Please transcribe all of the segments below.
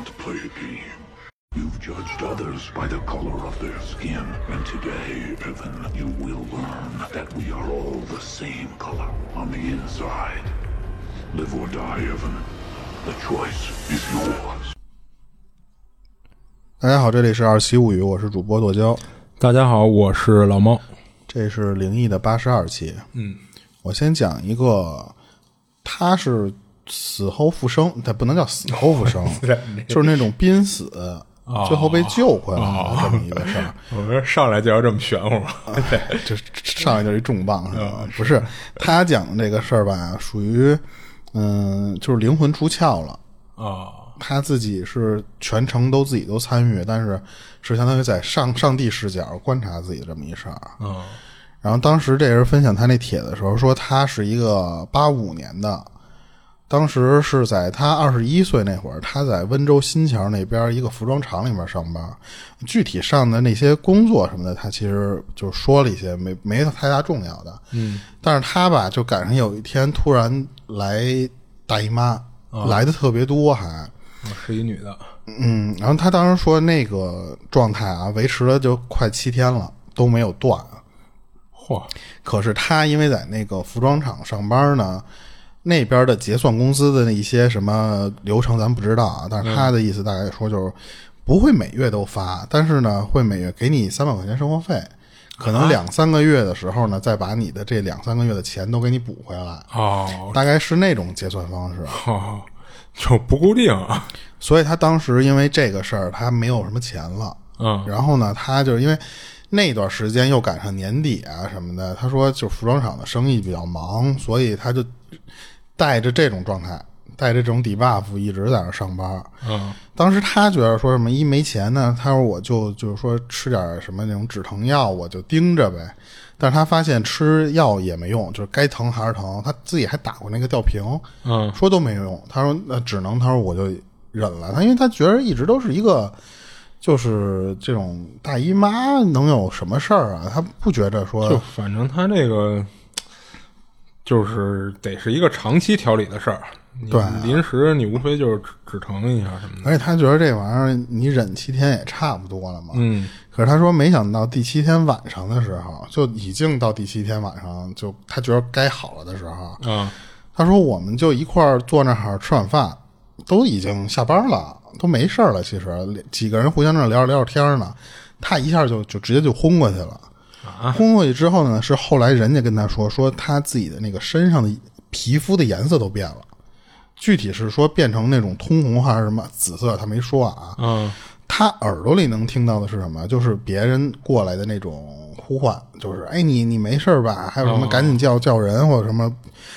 want to play a game. You've judged others by the color of their skin, and today, Evan, you will learn that we are all the same color on the inside. Live or die, Evan. The choice is yours. 大家好，这里是二七物语，我是主播剁椒，大家好，我是老猫。这是灵异的八十二期。嗯，我先讲一个，他是死后复生，但不能叫死后复生，就是那种濒死，最后被救回来了这么一个事儿。我说上来就要这么玄乎吗？对，就上来就是一重磅是吧？不是，他讲的这个事儿吧，属于嗯，就是灵魂出窍了。啊，他自己是全程都自己都参与，但是是相当于在上上帝视角观察自己这么一事儿。嗯，然后当时这人分享他那帖的时候说，他是一个八五年的，当时是在他二十一岁那会儿，他在温州新桥那边一个服装厂里面上班。具体上的那些工作什么的，他其实就说了一些，没没太大重要的。嗯，但是他吧，就赶上有一天突然来大姨妈，来的特别多，还。是一女的。嗯，然后他当时说那个状态啊，维持了就快七天了，都没有断。嚯！可是他因为在那个服装厂上班呢，那边的结算公司的那一些什么流程咱不知道啊。但是他的意思大概说就是不会每月都发，但是呢会每月给你三百块钱生活费，可能两三个月的时候呢，再把你的这两三个月的钱都给你补回来。哦，大概是那种结算方式。哦，就不固定啊。所以他当时因为这个事儿，他没有什么钱了。嗯，然后呢，他就是因为那段时间又赶上年底啊什么的，他说就服装厂的生意比较忙，所以他就带着这种状态，带着这种 debuff 一直在那上班。嗯，当时他觉得说什么一没钱呢，他说我就就是说吃点什么那种止疼药，我就盯着呗。但是他发现吃药也没用，就是该疼还是疼。他自己还打过那个吊瓶，嗯，说都没用。他说那只能，他说我就忍了。他因为他觉得一直都是一个。就是这种大姨妈能有什么事儿啊？他不觉着说，就反正他这个就是得是一个长期调理的事儿。对，临时你无非就是止止疼一下什么的。而且他觉得这玩意儿你忍七天也差不多了嘛。嗯。可是他说，没想到第七天晚上的时候，就已经到第七天晚上，就他觉得该好了的时候。嗯。他说，我们就一块儿坐那儿吃晚饭，都已经下班了。都没事了，其实几个人互相那聊着聊着天呢，他一下就就直接就昏过去了。昏过去之后呢，是后来人家跟他说，说他自己的那个身上的皮肤的颜色都变了，具体是说变成那种通红还是什么紫色，他没说啊。嗯，他耳朵里能听到的是什么？就是别人过来的那种呼唤，就是哎你你没事吧？还有什么赶紧叫叫人或者什么。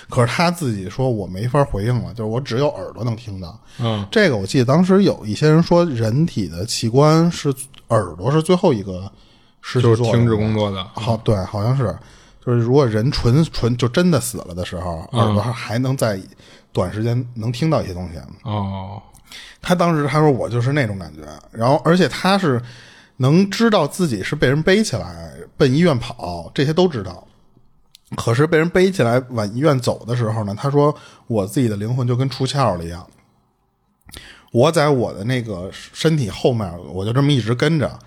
可是他自己说我没法回应了，就是我只有耳朵能听到。嗯，这个我记得当时有一些人说，人体的器官是耳朵是最后一个失去就是停止工作的。好，对，好像是，就是如果人纯纯就真的死了的时候，耳朵还能在短时间能听到一些东西。哦，他当时他说我就是那种感觉，然后而且他是能知道自己是被人背起来奔医院跑，这些都知道。可是被人背起来往医院走的时候呢，他说我自己的灵魂就跟出窍了一样。我在我的那个身体后面，我就这么一直跟着，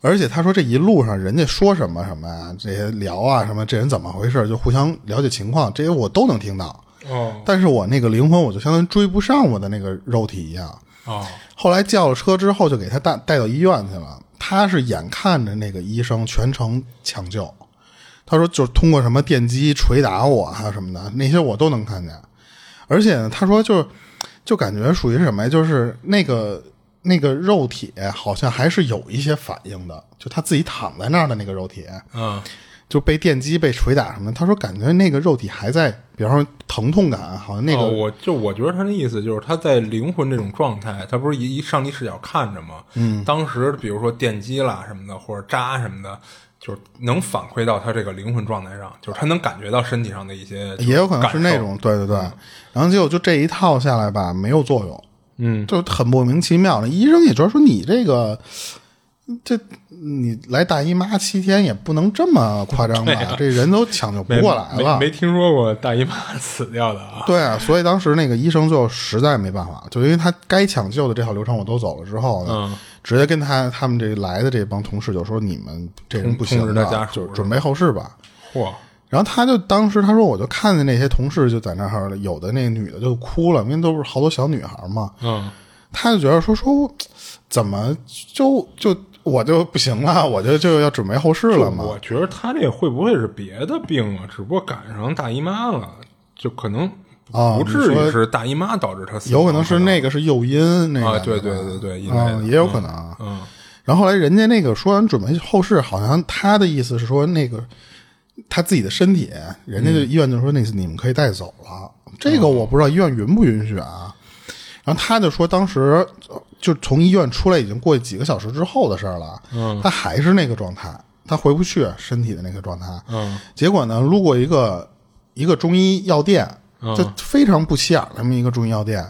而且他说这一路上人家说什么什么呀，这些聊啊什么，这人怎么回事，就互相了解情况，这些我都能听到。哦，但是我那个灵魂，我就相当于追不上我的那个肉体一样。哦，后来叫了车之后，就给他带带到医院去了。他是眼看着那个医生全程抢救，他说就是通过什么电击捶打我还有什么的那些我都能看见，而且呢，他说就就感觉属于什么呀？就是那个那个肉体好像还是有一些反应的，就他自己躺在那儿的那个肉体，嗯，就被电击被捶打什么的。他说感觉那个肉体还在，比方说疼痛感，好像那个、哦我就我觉得他的意思就是他在灵魂这种状态，他不是一一上帝视角看着吗？嗯，当时比如说电击啦什么的，或者扎什么的，就是能反馈到他这个灵魂状态上，就是他能感觉到身体上的一些，也有可能是那种，对对对。然后结果就这一套下来吧，没有作用，嗯，就很莫名其妙的。医生也觉得说你这个这你来大姨妈七天也不能这么夸张吧？这人都抢救不过来了。没没听说过大姨妈死掉的啊？对啊，所以当时那个医生就实在没办法，就因为他该抢救的这套流程我都走了之后呢，嗯直接跟他他们这来的这帮同事就说：“你们这人不行了就准备后事吧。”嚯，然后他就当时他说，我就看见那些同事就在那儿，有的那个女的就哭了，因为都是好多小女孩嘛。嗯他就觉得说说怎么就就我就不行了，我就就要准备后事了嘛。我觉得他这会不会是别的病啊？只不过赶上大姨妈了，就可能啊不至于是大姨妈导致他死亡，有可能是那个是诱因，那个啊，对对对对，也有可能啊。嗯然后后来人家那个说完准备后事，好像他的意思是说那个他自己的身体，人家就医院就说那次你们可以带走了。这个我不知道医院允不允许啊。然后他就说当时呃就从医院出来已经过去几个小时之后的事儿了，嗯他还是那个状态，他回不去身体的那个状态。嗯结果呢，路过一个一个中医药店，就非常不起眼儿那么一个中医药店，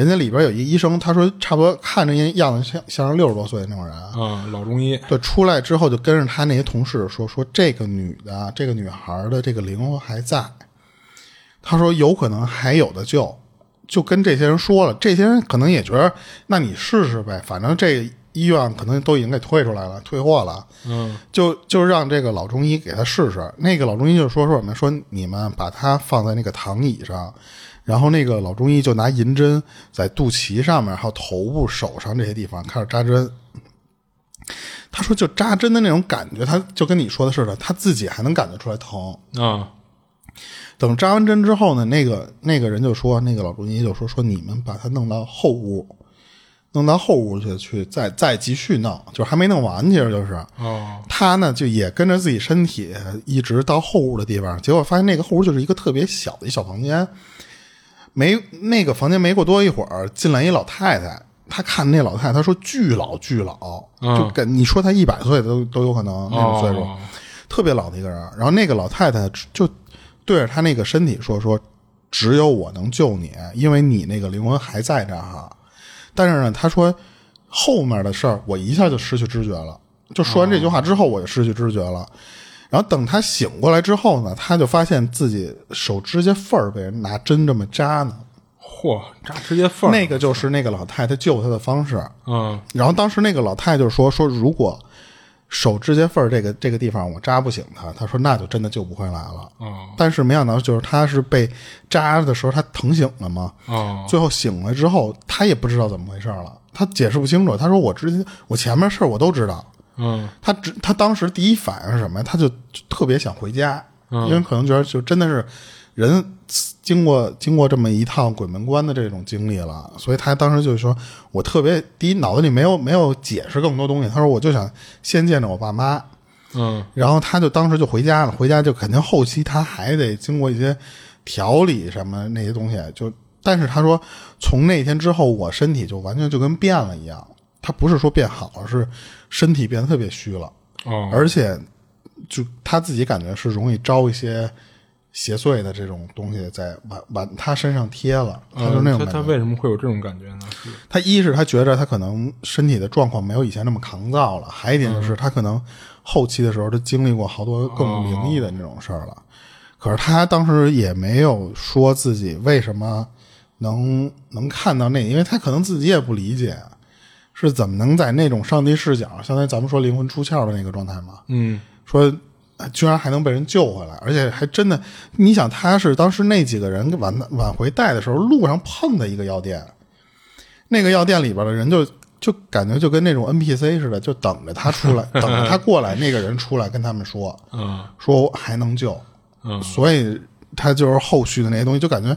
人家里边有一医生，他说差不多看着样子像像是六十多岁那种人，嗯，老中医，对，出来之后就跟着他那些同事说说这个女的，这个女孩的这个灵魂还在，他说有可能还有的救，就跟这些人说了，这些人可能也觉得，那你试试呗，反正这医院可能都已经给退出来了，退货了，嗯就就让这个老中医给他试试。那个老中医就说说什么，说你们把他放在那个躺椅上，然后那个老中医就拿银针在肚脐上面，还有头部、手上这些地方开始扎针。他说，就扎针的那种感觉，他就跟你说的似的，他自己还能感觉出来疼。啊等扎完针之后呢，那个那个人就说，那个老中医就说说你们把他弄到后屋，弄到后屋去去，再再继续弄，就是还没弄完，其实就是。哦他呢就也跟着自己身体一直到后屋的地方，结果发现那个后屋就是一个特别小的一小房间。没那个房间没过多一会儿，进来一老太太。她看那老太太，她说巨老巨老，就跟你说她一百岁都都有可能那种岁数，哦特别老的一个人。然后那个老太太就对着她那个身体说说，只有我能救你，因为你那个灵魂还在这儿哈。但是呢，她说后面的事儿，我一下就失去知觉了。就说完这句话之后，我就失去知觉了。然后等他醒过来之后呢，他就发现自己手指甲缝儿被人拿针这么扎呢。嚯，扎指甲缝儿那个就是那个老太太救他的方式。嗯然后当时那个老太太就说说，如果手指甲缝儿这个这个地方我扎不醒他，他说那就真的救不回来了。哦但是没想到，就是他是被扎的时候，他疼醒了嘛。哦最后醒了之后，他也不知道怎么回事了，他解释不清楚。他说：“我之前我前面事儿我都知道。嗯”他只他当时第一反应是什么呀？他就就特别想回家，因为可能觉得就真的是人经过经过这么一趟鬼门关的这种经历了，所以他当时就说：“我特别第一脑子里没有没有解释更多东西。”他说：“我就想先见着我爸妈。”嗯然后他就当时就回家了，回家就肯定后期他还得经过一些调理什么那些东西，就但是他说从那天之后，我身体就完全就跟变了一样，他不是说变好了，是身体变得特别虚了，哦而且就他自己感觉是容易招一些邪祟的这种东西在往往他身上贴了，他就那种他为什么会有这种感觉呢？他一是他觉着他可能身体的状况没有以前那么抗造了，还一点就是他可能后期的时候他经历过好多更灵异的那种事儿了。可是他当时也没有说自己为什么能能看到那，因为他可能自己也不理解是怎么能在那种上帝视角，相当于咱们说灵魂出窍的那个状态嘛。嗯说啊居然还能被人救回来，而且还真的，你想他是当时那几个人往往回带的时候，路上碰的一个药店，那个药店里边的人就就感觉就跟那种 NPC 似的，就等着他出来，等着他过来，那个人出来跟他们说，嗯说还能救，嗯所以他就是后续的那些东西，就感觉。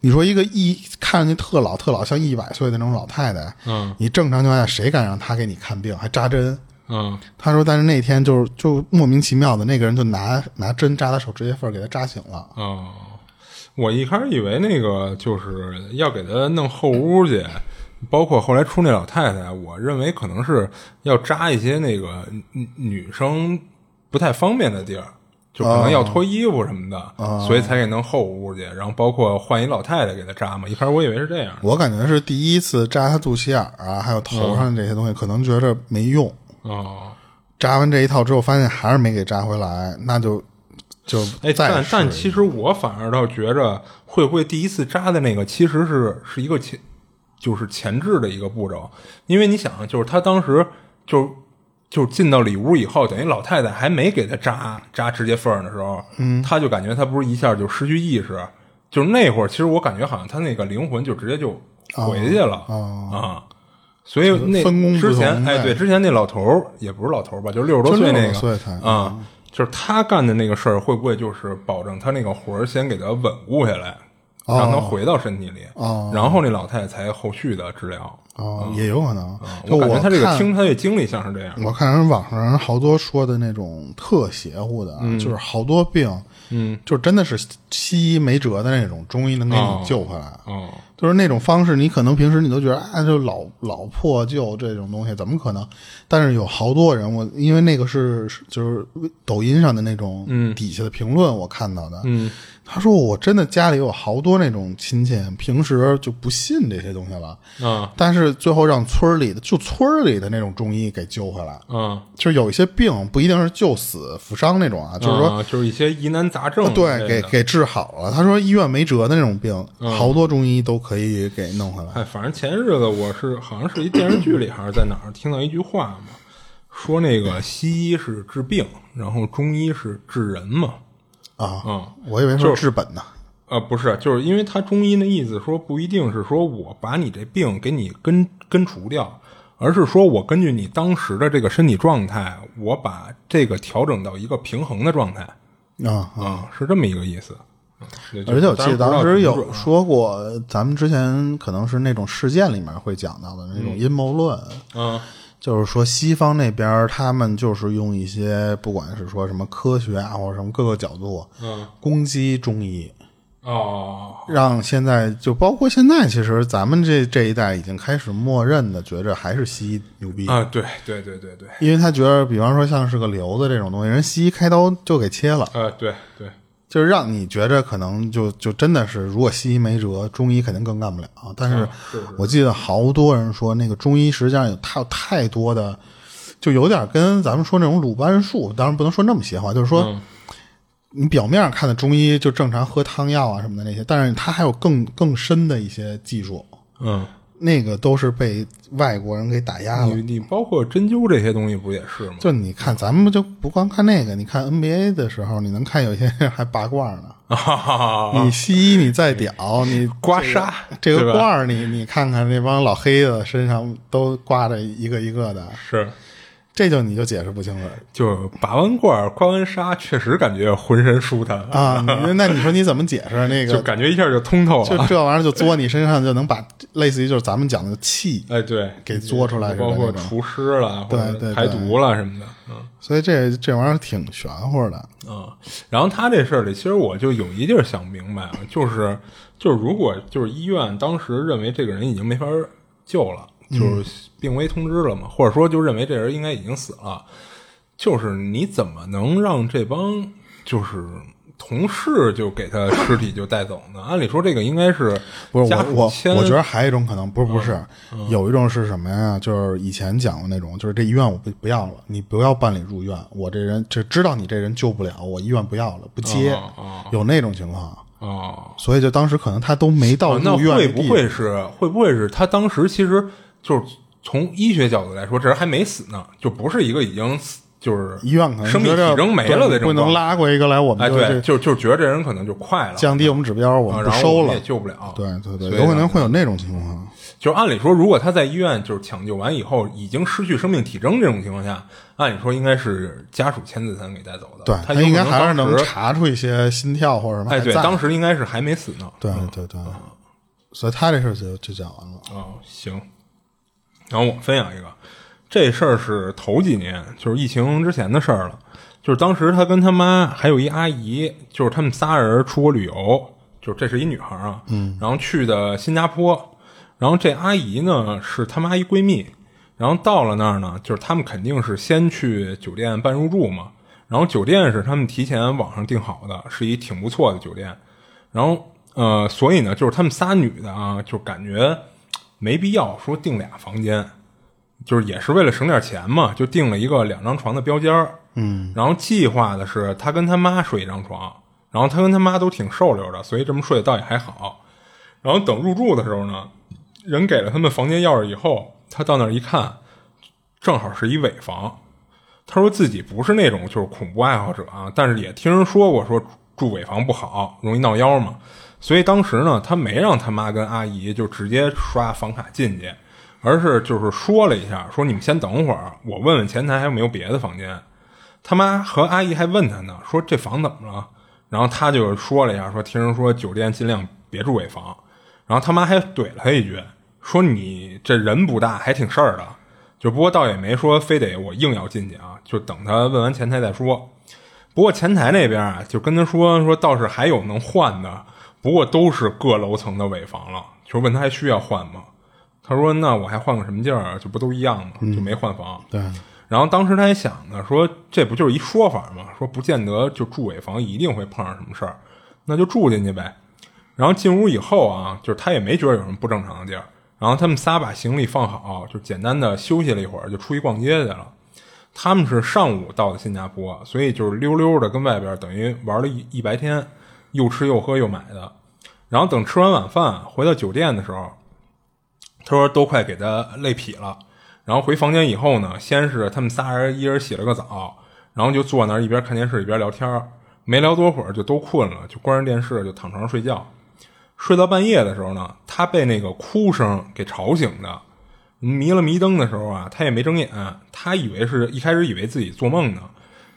你说一个一看上去特老特老，像一百岁的那种老太太，嗯你正常情况下谁敢让她给你看病，还扎针？嗯他说，但是那天就是就莫名其妙的，那个人就拿拿针扎他手指甲缝，给他扎醒了。哦，我一开始以为那个就是要给他弄后屋去，包括后来出那老太太，我认为可能是要扎一些那个女女生不太方便的地儿。就可能要脱衣服什么的，所以才给弄后屋去，然后包括换一老太太给他扎嘛。一开始我以为是这样，我感觉是第一次扎他肚脐眼儿啊，还有头上这些东西，可能觉着没用，哦，扎完这一套之后，发现还是没给扎回来，那就就哎，但但其实我反而倒觉着，会不会第一次扎的那个其实是是一个前，就是前置的一个步骤，因为你想，就是他当时就就进到里屋以后，等于老太太还没给他扎扎直接缝的时候，嗯，他就感觉他不是一下就失去意识，就是那会儿，其实我感觉好像他那个灵魂就直接就回去了、啊。所以那分工之前，哎，对，之前那老头儿也不是老头儿吧，就六十多岁那个啊，就是他干的那个事儿，会不会就是保证他那个魂儿先给他稳固下来，让他回到身体里，哦然后那老太太才后续的治疗。哦，也有可能。就我感觉他这个听他这经历像是这样。我看人网上人好多说的那种特邪乎的，就是好多病，嗯，就真的是西医没辙的那种，中医能给你哦救回来。哦，就是那种方式，你可能平时你都觉得啊，就老老破旧这种东西怎么可能？但是有好多人，我因为那个是是就是抖音上的那种底下的评论，我看到的，嗯，他说我真的家里有好多那种亲戚，平时就不信这些东西了，嗯，但是最后让村里的就村里的那种中医给救回来。嗯，就是有一些病不一定是救死扶伤那种啊，就是说啊就是一些疑难杂症对，给给治好了。他说医院没辙的那种病，好多中医都可以给弄回来。哎，反正前日子我是好像是一电视剧里还是在哪儿听到一句话嘛，说那个西医是治病，然后中医是治人嘛。啊，嗯，我以为就是治本呢。呃，不是，就是因为他中医的意思说不一定是说我把你这病给你根根除掉，而是说我根据你当时的这个身体状态，我把这个调整到一个平衡的状态啊啊！啊、是这么一个意思。嗯而且我记得当时有说，说过，咱们之前可能是那种事件里面会讲到的那种阴谋论，嗯就是说西方那边他们就是用一些不管是说什么科学啊或者什么各个角度嗯。攻击中医，哦。让现在就包括现在，其实咱们这这一代已经开始默认的觉着还是西医牛逼，啊，对对对对对，因为他觉得，比方说像是个瘤子这种东西，人西医开刀就给切了，呃对对，就是让你觉着可能就就真的是，如果西医没辙，中医肯定更干不了。但是我记得好多人说，那个中医实际上有太有太多的，就有点跟咱们说那种鲁班术，当然不能说那么邪话，就是说。嗯你表面上看的中医就正常喝汤药啊什么的那些，但是它还有更更深的一些技术，嗯，那个都是被外国人给打压了。你你包括针灸这些东西不也是吗？就你看，咱们就不光看那个，你看 NBA 的时候，你能看有些人还拔罐呢。啊，你西医你再屌，你刮痧这个罐儿，你你看看那帮老黑子身上都挂着一个一个的，是。这就你就解释不清了就拔完罐儿、刮完痧，确实感觉浑身舒坦，啊！那你说你怎么解释那个 就？感觉一下就通透了。就这玩意儿就作你身上，就能把类似于就是咱们讲的气，哎，对，给作出来包括除湿了，或者对对排毒了什么的，嗯所以这这玩意儿挺玄乎的。嗯。然后他这事儿里，其实我就有一地儿想明白啊，就是就是如果就是医院当时认为这个人已经没法救了，就是病危通知了嘛，或者说就认为这人应该已经死了，就是你怎么能让这帮就是同事就给他尸体就带走呢？按理说这个应该是不是我我我觉得还有一种可能，不是不是，嗯有一种是什么呀？就是以前讲的那种，就是这医院我不不要了，你不要办理入院，我这人就知道你这人救不了，我医院不要了，不接，哦哦有那种情况。哦。所以就当时可能他都没到入院会不会是会不会是他当时其实就是从医学角度来说，这人还没死呢，就不是一个已经死就是医院可能生命体征没了的这种不能拉过一个来，我们哎，对，就就就觉得这人可能就快了，降低我们指标，我啊们不收了也。救不了。对对对，有可能会有那种情况。就按理说，如果他在医院就是抢救完以后已经失去生命体征这种情况下，按理说应该是家属签字才能给带走的。对他应该还是能查出一些心跳或者什么还哎，对，当时应该是还没死呢。对对对，所以他这事儿就就讲完了。哦，行。然后我分享一个，这事儿是头几年，就是疫情之前的事儿了。就是当时他跟他妈还有一阿姨，就是他们仨人出国旅游，就是这是一女孩啊，嗯，然后去的新加坡，然后这阿姨呢是他妈一闺蜜，然后到了那儿呢，就是他们肯定是先去酒店办入住嘛，然后酒店是他们提前网上订好的，是一挺不错的酒店，然后呃，所以呢，就是他们仨女的啊，就感觉没必要说订俩房间，就是也是为了省点钱嘛，就订了一个两张床的标间儿。嗯，然后计划的是他跟他妈睡一张床，然后他跟他妈都挺瘦溜的，所以这么睡倒也还好。然后等入住的时候呢，人给了他们房间钥匙以后，他到那儿一看，正好是一尾房。他说自己不是那种就是恐怖爱好者啊，但是也听人说过说住尾房不好，容易闹妖嘛。所以当时呢，他没让他妈跟阿姨就直接刷房卡进去，而是就是说了一下，说你们先等会儿，我问问前台还有没有别的房间。他妈和阿姨还问他呢，说这房怎么了？然后他就说了一下，说听人说酒店尽量别住尾房。然后他妈还怼了他一句，说你这人不大，还挺事儿的。就不过倒也没说非得我硬要进去啊，就等他问完前台再说。不过前台那边啊，就跟他说说倒是还有能换的，不过都是各楼层的尾房了。就问他还需要换吗？他说那我还换个什么劲儿啊？就不都一样吗？就没换房。对，然后当时他还想呢，说这不就是一说法吗？说不见得就住尾房一定会碰上什么事儿，那就住进去呗。然后进屋以后啊，就是他也没觉得有什么不正常的地儿。然后他们仨把行李放好，就简单的休息了一会儿，就出去逛街去了。他们是上午到的新加坡，所以就是溜溜的跟外边等于玩了一一白天，又吃又喝又买的。然后等吃完晚饭回到酒店的时候，他说都快给他累劈了。然后回房间以后呢，先是他们仨人一人洗了个澡，然后就坐那儿一边看电视一边聊天没聊多会儿就都困了，就关上电视就躺床上睡觉。睡到半夜的时候呢，他被那个哭声给吵醒的。迷了迷灯的时候啊，他也没睁眼，他以为是一开始以为自己做梦呢，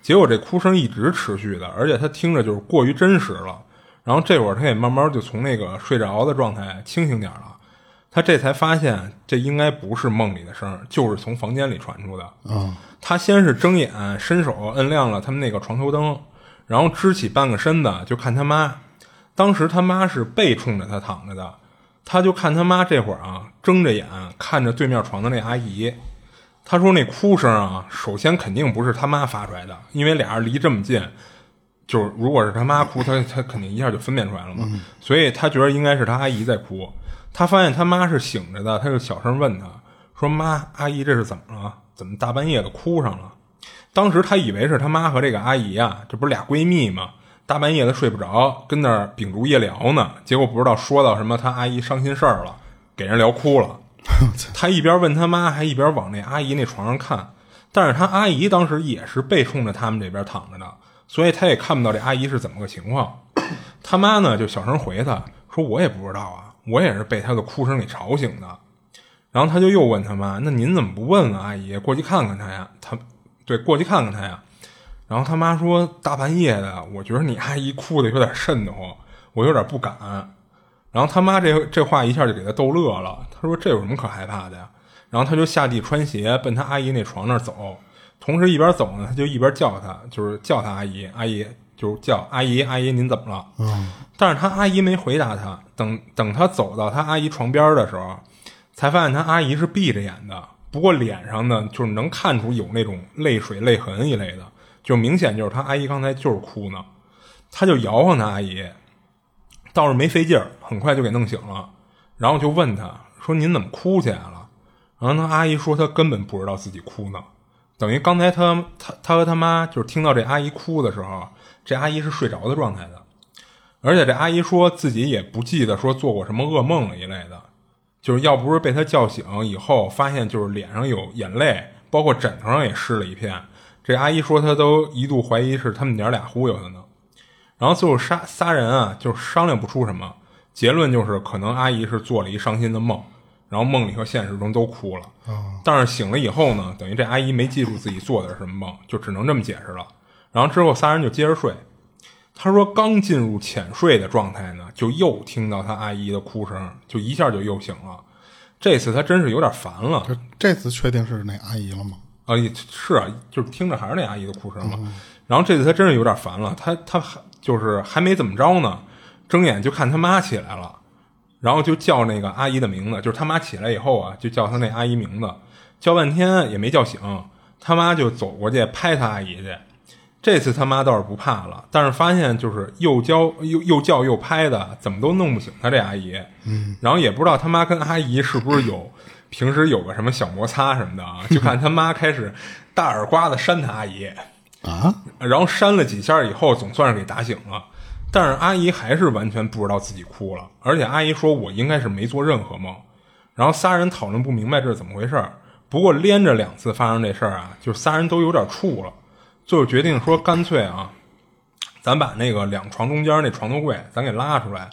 结果这哭声一直持续的，而且他听着就是过于真实了。然后这会儿他也慢慢就从那个睡着的状态清醒点了，他这才发现这应该不是梦里的声，就是从房间里传出的。啊，他先是睁眼，伸手摁亮了他们那个床头灯，然后支起半个身子就看他妈。当时他妈是背冲着他躺着的，他就看他妈这会儿啊，睁着眼看着对面床的那阿姨。他说那哭声啊，首先肯定不是他妈发出来的，因为俩人离这么近，就是如果是他妈哭，他他肯定一下就分辨出来了嘛。所以他觉得应该是他阿姨在哭。他发现他妈是醒着的，他就小声问他说：“妈，阿姨这是怎么了？怎么大半夜的哭上了？”当时他以为是他妈和这个阿姨啊，这不是俩闺蜜吗？大半夜的睡不着，跟那儿秉烛夜聊呢。结果不知道说到什么，他阿姨伤心事儿了，给人聊哭了。他一边问他妈，还一边往那阿姨那床上看。但是他阿姨当时也是背冲着他们这边躺着的，所以他也看不到这阿姨是怎么个情况。他妈呢就小声回他说：“我也不知道啊，我也是被他的哭声给吵醒的。”然后他就又问他妈：“那您怎么不问问阿姨，过去看看她呀？”他对，过去看看她呀。然后他妈说：“大半夜的，我觉得你阿姨哭的有点瘆得慌，我有点不敢。”然后他妈这这话一下就给他逗乐了。他说：“这有什么可害怕的呀？”然后他就下地穿鞋奔他阿姨那床那儿走，同时一边走呢，他就一边叫他，就是叫他阿姨，阿姨就是叫阿姨，阿姨您怎么了？嗯，但是他阿姨没回答他。等等他走到他阿姨床边的时候，才发现他阿姨是闭着眼的，不过脸上呢，就是能看出有那种泪水、泪痕一类的。就明显就是他阿姨刚才就是哭呢，他就摇晃他阿姨，倒是没费劲儿，很快就给弄醒了，然后就问他说：“您怎么哭起来了？”然后他阿姨说：“她根本不知道自己哭呢，等于刚才他他他和他妈就是听到这阿姨哭的时候，这阿姨是睡着的状态的，而且这阿姨说自己也不记得说做过什么噩梦了一类的，就是要不是被他叫醒以后发现就是脸上有眼泪，包括枕头上也湿了一片。”这阿姨说，她都一度怀疑是他们娘俩忽悠她呢。然后最后仨仨人啊，就商量不出什么结论，就是可能阿姨是做了一伤心的梦，然后梦里和现实中都哭了。但是醒了以后呢，等于这阿姨没记住自己做的是什么梦，就只能这么解释了。然后之后仨人就接着睡。他说刚进入浅睡的状态呢，就又听到他阿姨的哭声，就一下就又醒了。这次他真是有点烦了。这这次确定是那阿姨了吗？啊，是啊，就是听着还是那阿姨的哭声嘛。然后这次他真是有点烦了，他他还就是还没怎么着呢，睁眼就看他妈起来了，然后就叫那个阿姨的名字，就是他妈起来以后啊，就叫他那阿姨名字，叫半天也没叫醒，他妈就走过去拍他阿姨去。这次他妈倒是不怕了，但是发现就是又叫又又叫又拍的，怎么都弄不醒他这阿姨。嗯，然后也不知道他妈跟阿姨是不是有。平时有个什么小摩擦什么的啊，就看他妈开始大耳刮子扇他阿姨，啊，然后扇了几下以后，总算是给打醒了。但是阿姨还是完全不知道自己哭了，而且阿姨说我应该是没做任何梦。然后仨人讨论不明白这是怎么回事儿。不过连着两次发生这事儿啊，就仨人都有点怵了，最后决定说干脆啊，咱把那个两床中间那床头柜咱给拉出来，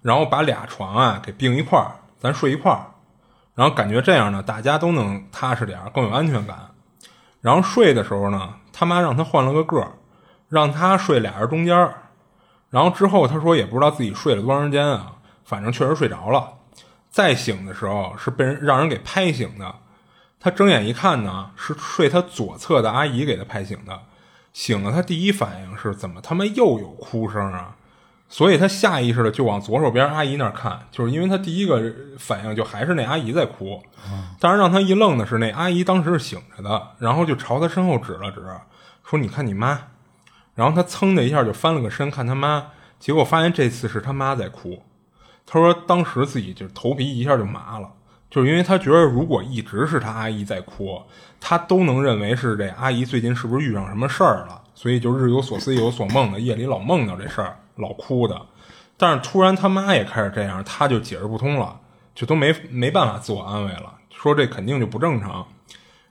然后把俩床啊给并一块儿，咱睡一块儿，然后感觉这样呢，大家都能踏实点儿，更有安全感。然后睡的时候呢，他妈让他换了个个儿，让他睡俩人中间儿。然后之后他说也不知道自己睡了多长时间啊，反正确实睡着了。再醒的时候是被人让人给拍醒的。他睁眼一看呢，是睡他左侧的阿姨给他拍醒的。醒了，他第一反应是怎么他妈又有哭声啊？所以他下意识的就往左手边阿姨那儿看，就是因为他第一个反应就还是那阿姨在哭。但是让他一愣的是，那阿姨当时是醒着的，然后就朝他身后指了指，说：“你看你妈。”然后他噌的一下就翻了个身看他妈，结果发现这次是他妈在哭。他说当时自己就头皮一下就麻了。就是因为他觉得，如果一直是他阿姨在哭，他都能认为是这阿姨最近是不是遇上什么事儿了，所以就日有所思夜有所梦的，夜里老梦到这事儿，老哭的。但是突然他妈也开始这样，他就解释不通了，就都没没办法自我安慰了，说这肯定就不正常。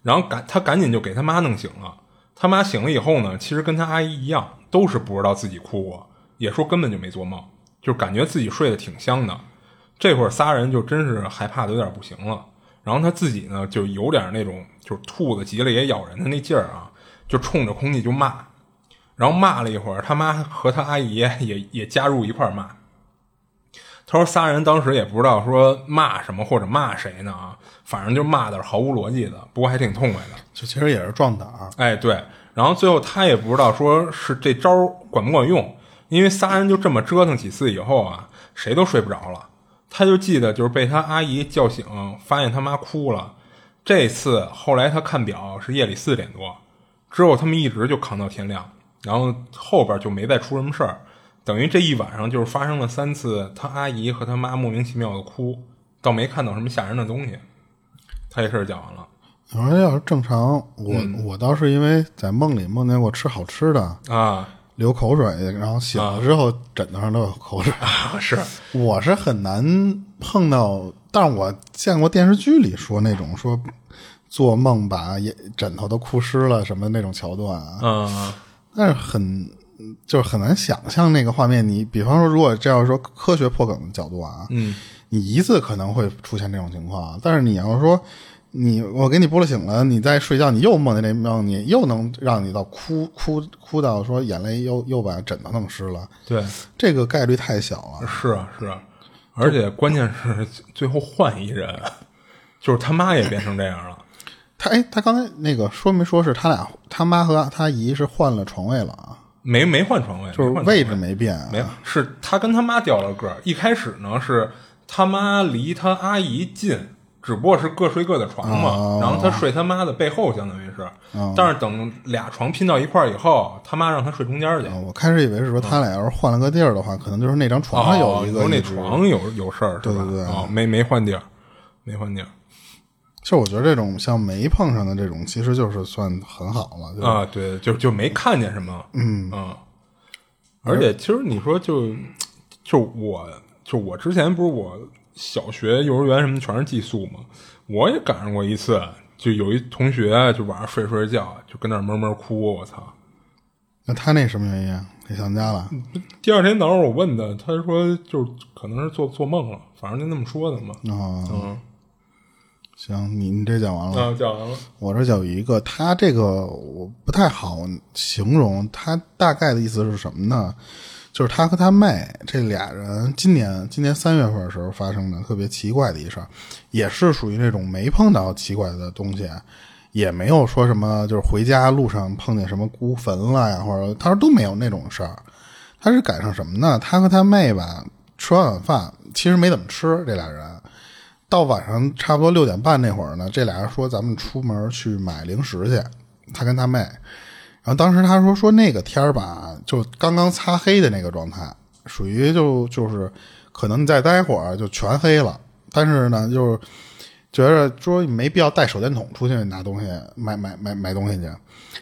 然后赶他赶紧就给他妈弄醒了。他妈醒了以后呢，其实跟他阿姨一样，都是不知道自己哭过，也说根本就没做梦，就感觉自己睡得挺香的。这会儿仨人就真是害怕的有点不行了，然后他自己呢就有点那种就是兔子急了也咬人的那劲儿啊，就冲着空气就骂，然后骂了一会儿，他妈和他阿姨也也加入一块骂。他说仨人当时也不知道说骂什么或者骂谁呢啊，反正就骂的是毫无逻辑的，不过还挺痛快的。就其实也是壮胆儿。哎，对，然后最后他也不知道说是这招管不管用，因为仨人就这么折腾几次以后啊，谁都睡不着了。他就记得，就是被他阿姨叫醒，发现他妈哭了。这次后来他看表是夜里四点多，之后他们一直就扛到天亮，然后后边就没再出什么事儿。等于这一晚上就是发生了三次他阿姨和他妈莫名其妙的哭，倒没看到什么吓人的东西。他这事儿讲完了。我说要是正常，我、我倒是因为在梦里梦见过吃好吃的，啊，流口水，然后醒了之后枕头上都有口水。是我是很难碰到，但是我见过电视剧里说那种说做梦把枕头都哭湿了什么那种桥段啊，嗯，但是很就是很难想象那个画面。你比方说，如果这要说科学破梗的角度啊，嗯，你一次可能会出现这种情况，但是你要说你我给你拨了醒了，你在睡觉，你又梦见那梦，你又能让你到哭哭哭到说眼泪又又把枕头弄湿了，对，这个概率太小了。是啊是啊，而且关键是最后换一人，就是他妈也变成这样了。他哎，他刚才那个说没说是他俩他妈和他姨是换了床位了啊？没没换床位，就是位置没变啊？没有，是他跟他妈调了个儿。一开始呢是他妈离他阿姨近，只不过是各睡各的床嘛，哦然后他睡他妈的背后，相当于是。但是等俩床拼到一块儿以后，他妈让他睡中间去。啊我开始以为是说他俩要是换了个地儿的话，可能就是那张床上有一个哦那床有有事儿？对对对哦，没没换地儿，没换地儿其实我觉得这种像没碰上的这种，其实就是算很好了。就是啊，对，就就没看见什么，嗯而且其实你说就就我就我之前不是我小学、幼儿园什么全是寄宿嘛，我也赶上过一次，就有一同学就晚上睡着睡着觉就跟那儿闷闷哭，我操！那他那什么原因啊？给想家了？第二天早上我问他，他说就是可能是做做梦了，反正就那么说的嘛。啊，嗯，行，你你这讲完了。啊，讲完了。我这就有一个，他这个我不太好形容，他大概的意思是什么呢？就是他和他妹这俩人今年今年三月份的时候发生的特别奇怪的一事儿，也是属于那种没碰到奇怪的东西，也没有说什么就是回家路上碰见什么孤坟了呀，或者他说都没有那种事儿。他是赶上什么呢？他和他妹吧吃完晚饭，其实没怎么吃，这俩人。到晚上差不多六点半那会儿呢，这俩人说咱们出门去买零食去，他跟他妹。然后当时他说说那个天儿吧，就刚刚擦黑的那个状态，属于就就是可能你再待会儿就全黑了。但是呢，就是觉着说没必要带手电筒出去拿东西买买买买东西去。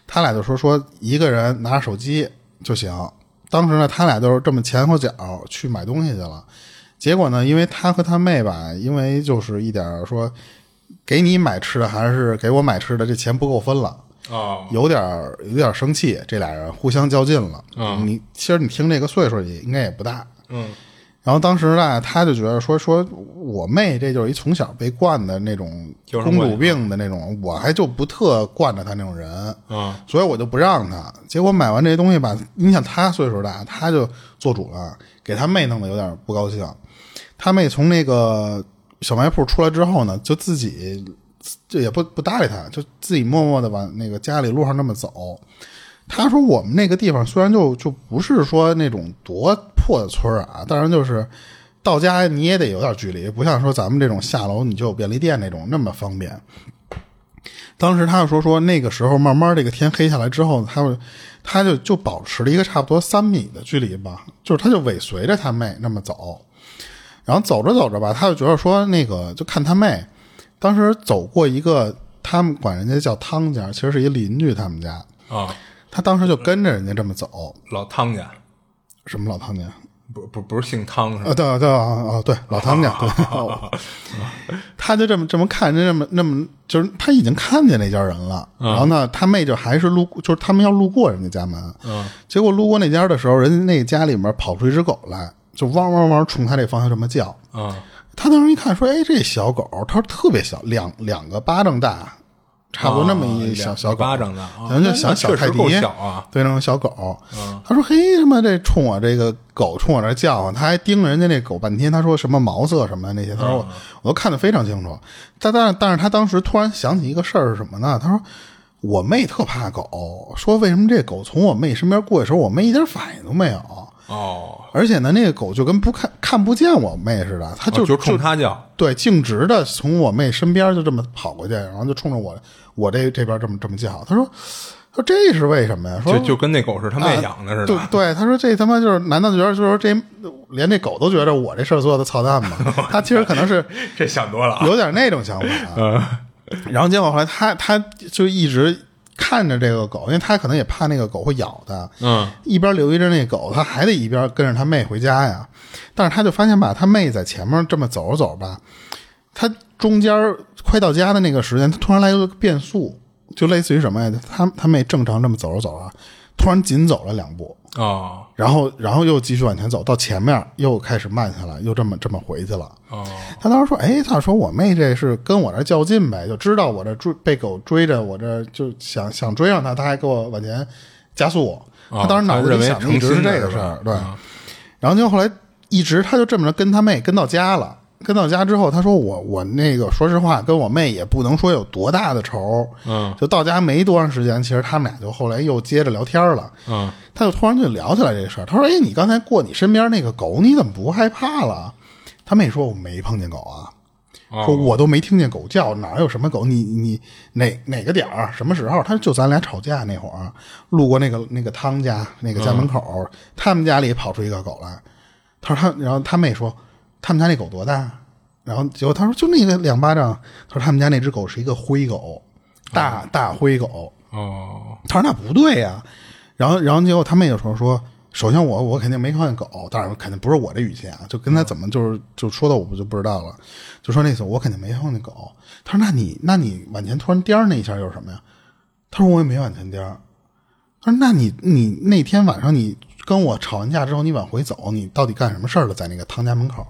他俩就说说一个人拿着手机就行。当时呢，他俩就是这么前后脚去买东西去了。结果呢，因为他和他妹吧，因为就是一点说给你买吃的还是给我买吃的，这钱不够分了。哦，有点儿有点儿生气，这俩人互相较劲了。嗯你其实你听这个岁数也应该也不大。嗯然后当时呢，他就觉得说说我妹这就是一从小被惯的那种公主病的那种，我还就不特惯着她那种人，嗯所以我就不让她。结果买完这些东西吧，你想他岁数大，他就做主了，给他妹弄得有点不高兴。他妹从那个小卖铺出来之后呢，就自己就也不不搭理他，就自己默默的往那个家里路上那么走。他说：“我们那个地方虽然就就不是说那种多破的村啊，当然就是到家你也得有点距离，不像说咱们这种下楼你就有便利店那种那么方便。”当时他就说说那个时候慢慢这个天黑下来之后，他就他就就保持了一个差不多三米的距离吧，就是他就尾随着他妹那么走，然后走着走着吧，他就觉得说那个就看他妹，当时走过一个他们管人家叫汤家，其实是一邻居他们家，啊，他当时就跟着人家这么走，老汤家。什么老汤家？不不不是姓汤是吧？啊，吧？对对啊啊，对老汤家，对，哦 他就这么这么看着，这么那么就是他已经看见那家人了，然后呢，他妹就还是路，就是他们要路过人家家门，嗯，结果路过那家的时候，人家那家里面跑出一只狗来，就汪汪汪冲他这方向这么叫，嗯他当时一看说，哎，这小狗，他说特别小，两两个巴掌大，差不多那么一啊小小狗，巴掌大就那想小泰迪对那种小狗。他说：“嘿，他妈这冲我这个狗冲我这叫唤，他还盯着人家那狗半天。他说什么毛色什么的那些，他说我我都看得非常清楚。但但但是他当时突然想起一个事儿是什么呢？他说我妹特怕狗，说为什么这狗从我妹身边过的时候，我妹一点反应都没有。”哦，而且呢，那个狗就跟不看看不见我妹似的，它就、哦就冲他叫，对，径直的从我妹身边就这么跑过去，然后就冲着我我这这边这么这么叫。他说：“说这是为什么呀？说就就跟那狗是他妹养的似的。对对，他说这他妈就是，难道觉得就是这连这狗都觉得我这事儿做的操蛋吗？他其实可能是这想多了啊。有点那种想法。嗯然后结果后来他他就一直看着这个狗，因为他可能也怕那个狗会咬他。嗯一边留意着那狗，他还得一边跟着他妹回家呀。但是他就发现吧，他妹在前面这么走着走吧，他中间快到家的那个时间，他突然来了个变速，就类似于什么呀？他他妹正常这么走着走着，突然紧走了两步，哦然后然后又继续往前走，到前面又开始慢下来，又这么这么回去了。哦他当时说：“哎，他说我妹这是跟我这较劲呗，就知道我这追被狗追着，我这就想想追上他，他还给我往前加速。哦他当时脑子里想的一直是这个事儿，对。然后就后来一直他就这么着跟他妹跟到家了，跟到家之后，他说我我那个说实话跟我妹也不能说有多大的仇，嗯就到家没多长时间，其实他们俩就后来又接着聊天了。嗯他就突然就聊起来这事儿。他说：“哎，你刚才过你身边那个狗，你怎么不害怕了？”他妹说：“我没碰见狗啊，哦说我都没听见狗叫，哪有什么狗？你你哪哪个点儿什么时候？他说就咱俩吵架那会儿，路过那个那个汤家那个家门口，他们家里跑出一个狗来。他说他，然后他妹说他们家那狗多大？然后结果他说就那个两巴掌。他说他们家那只狗是一个灰狗，大大灰狗。哦他说那不对呀、然后然后结果他妹就说说，首先我我肯定没看见狗，当然肯定不是我这语气啊，就跟他怎么就是就说的我不就不知道了，就说那次我肯定没看见狗。他说那你那你往前突然颠儿那一下又是什么呀？他说我也没往前颠儿。他说那你你那天晚上你跟我吵完架之后你往回走，你到底干什么事儿了？在那个汤家门口。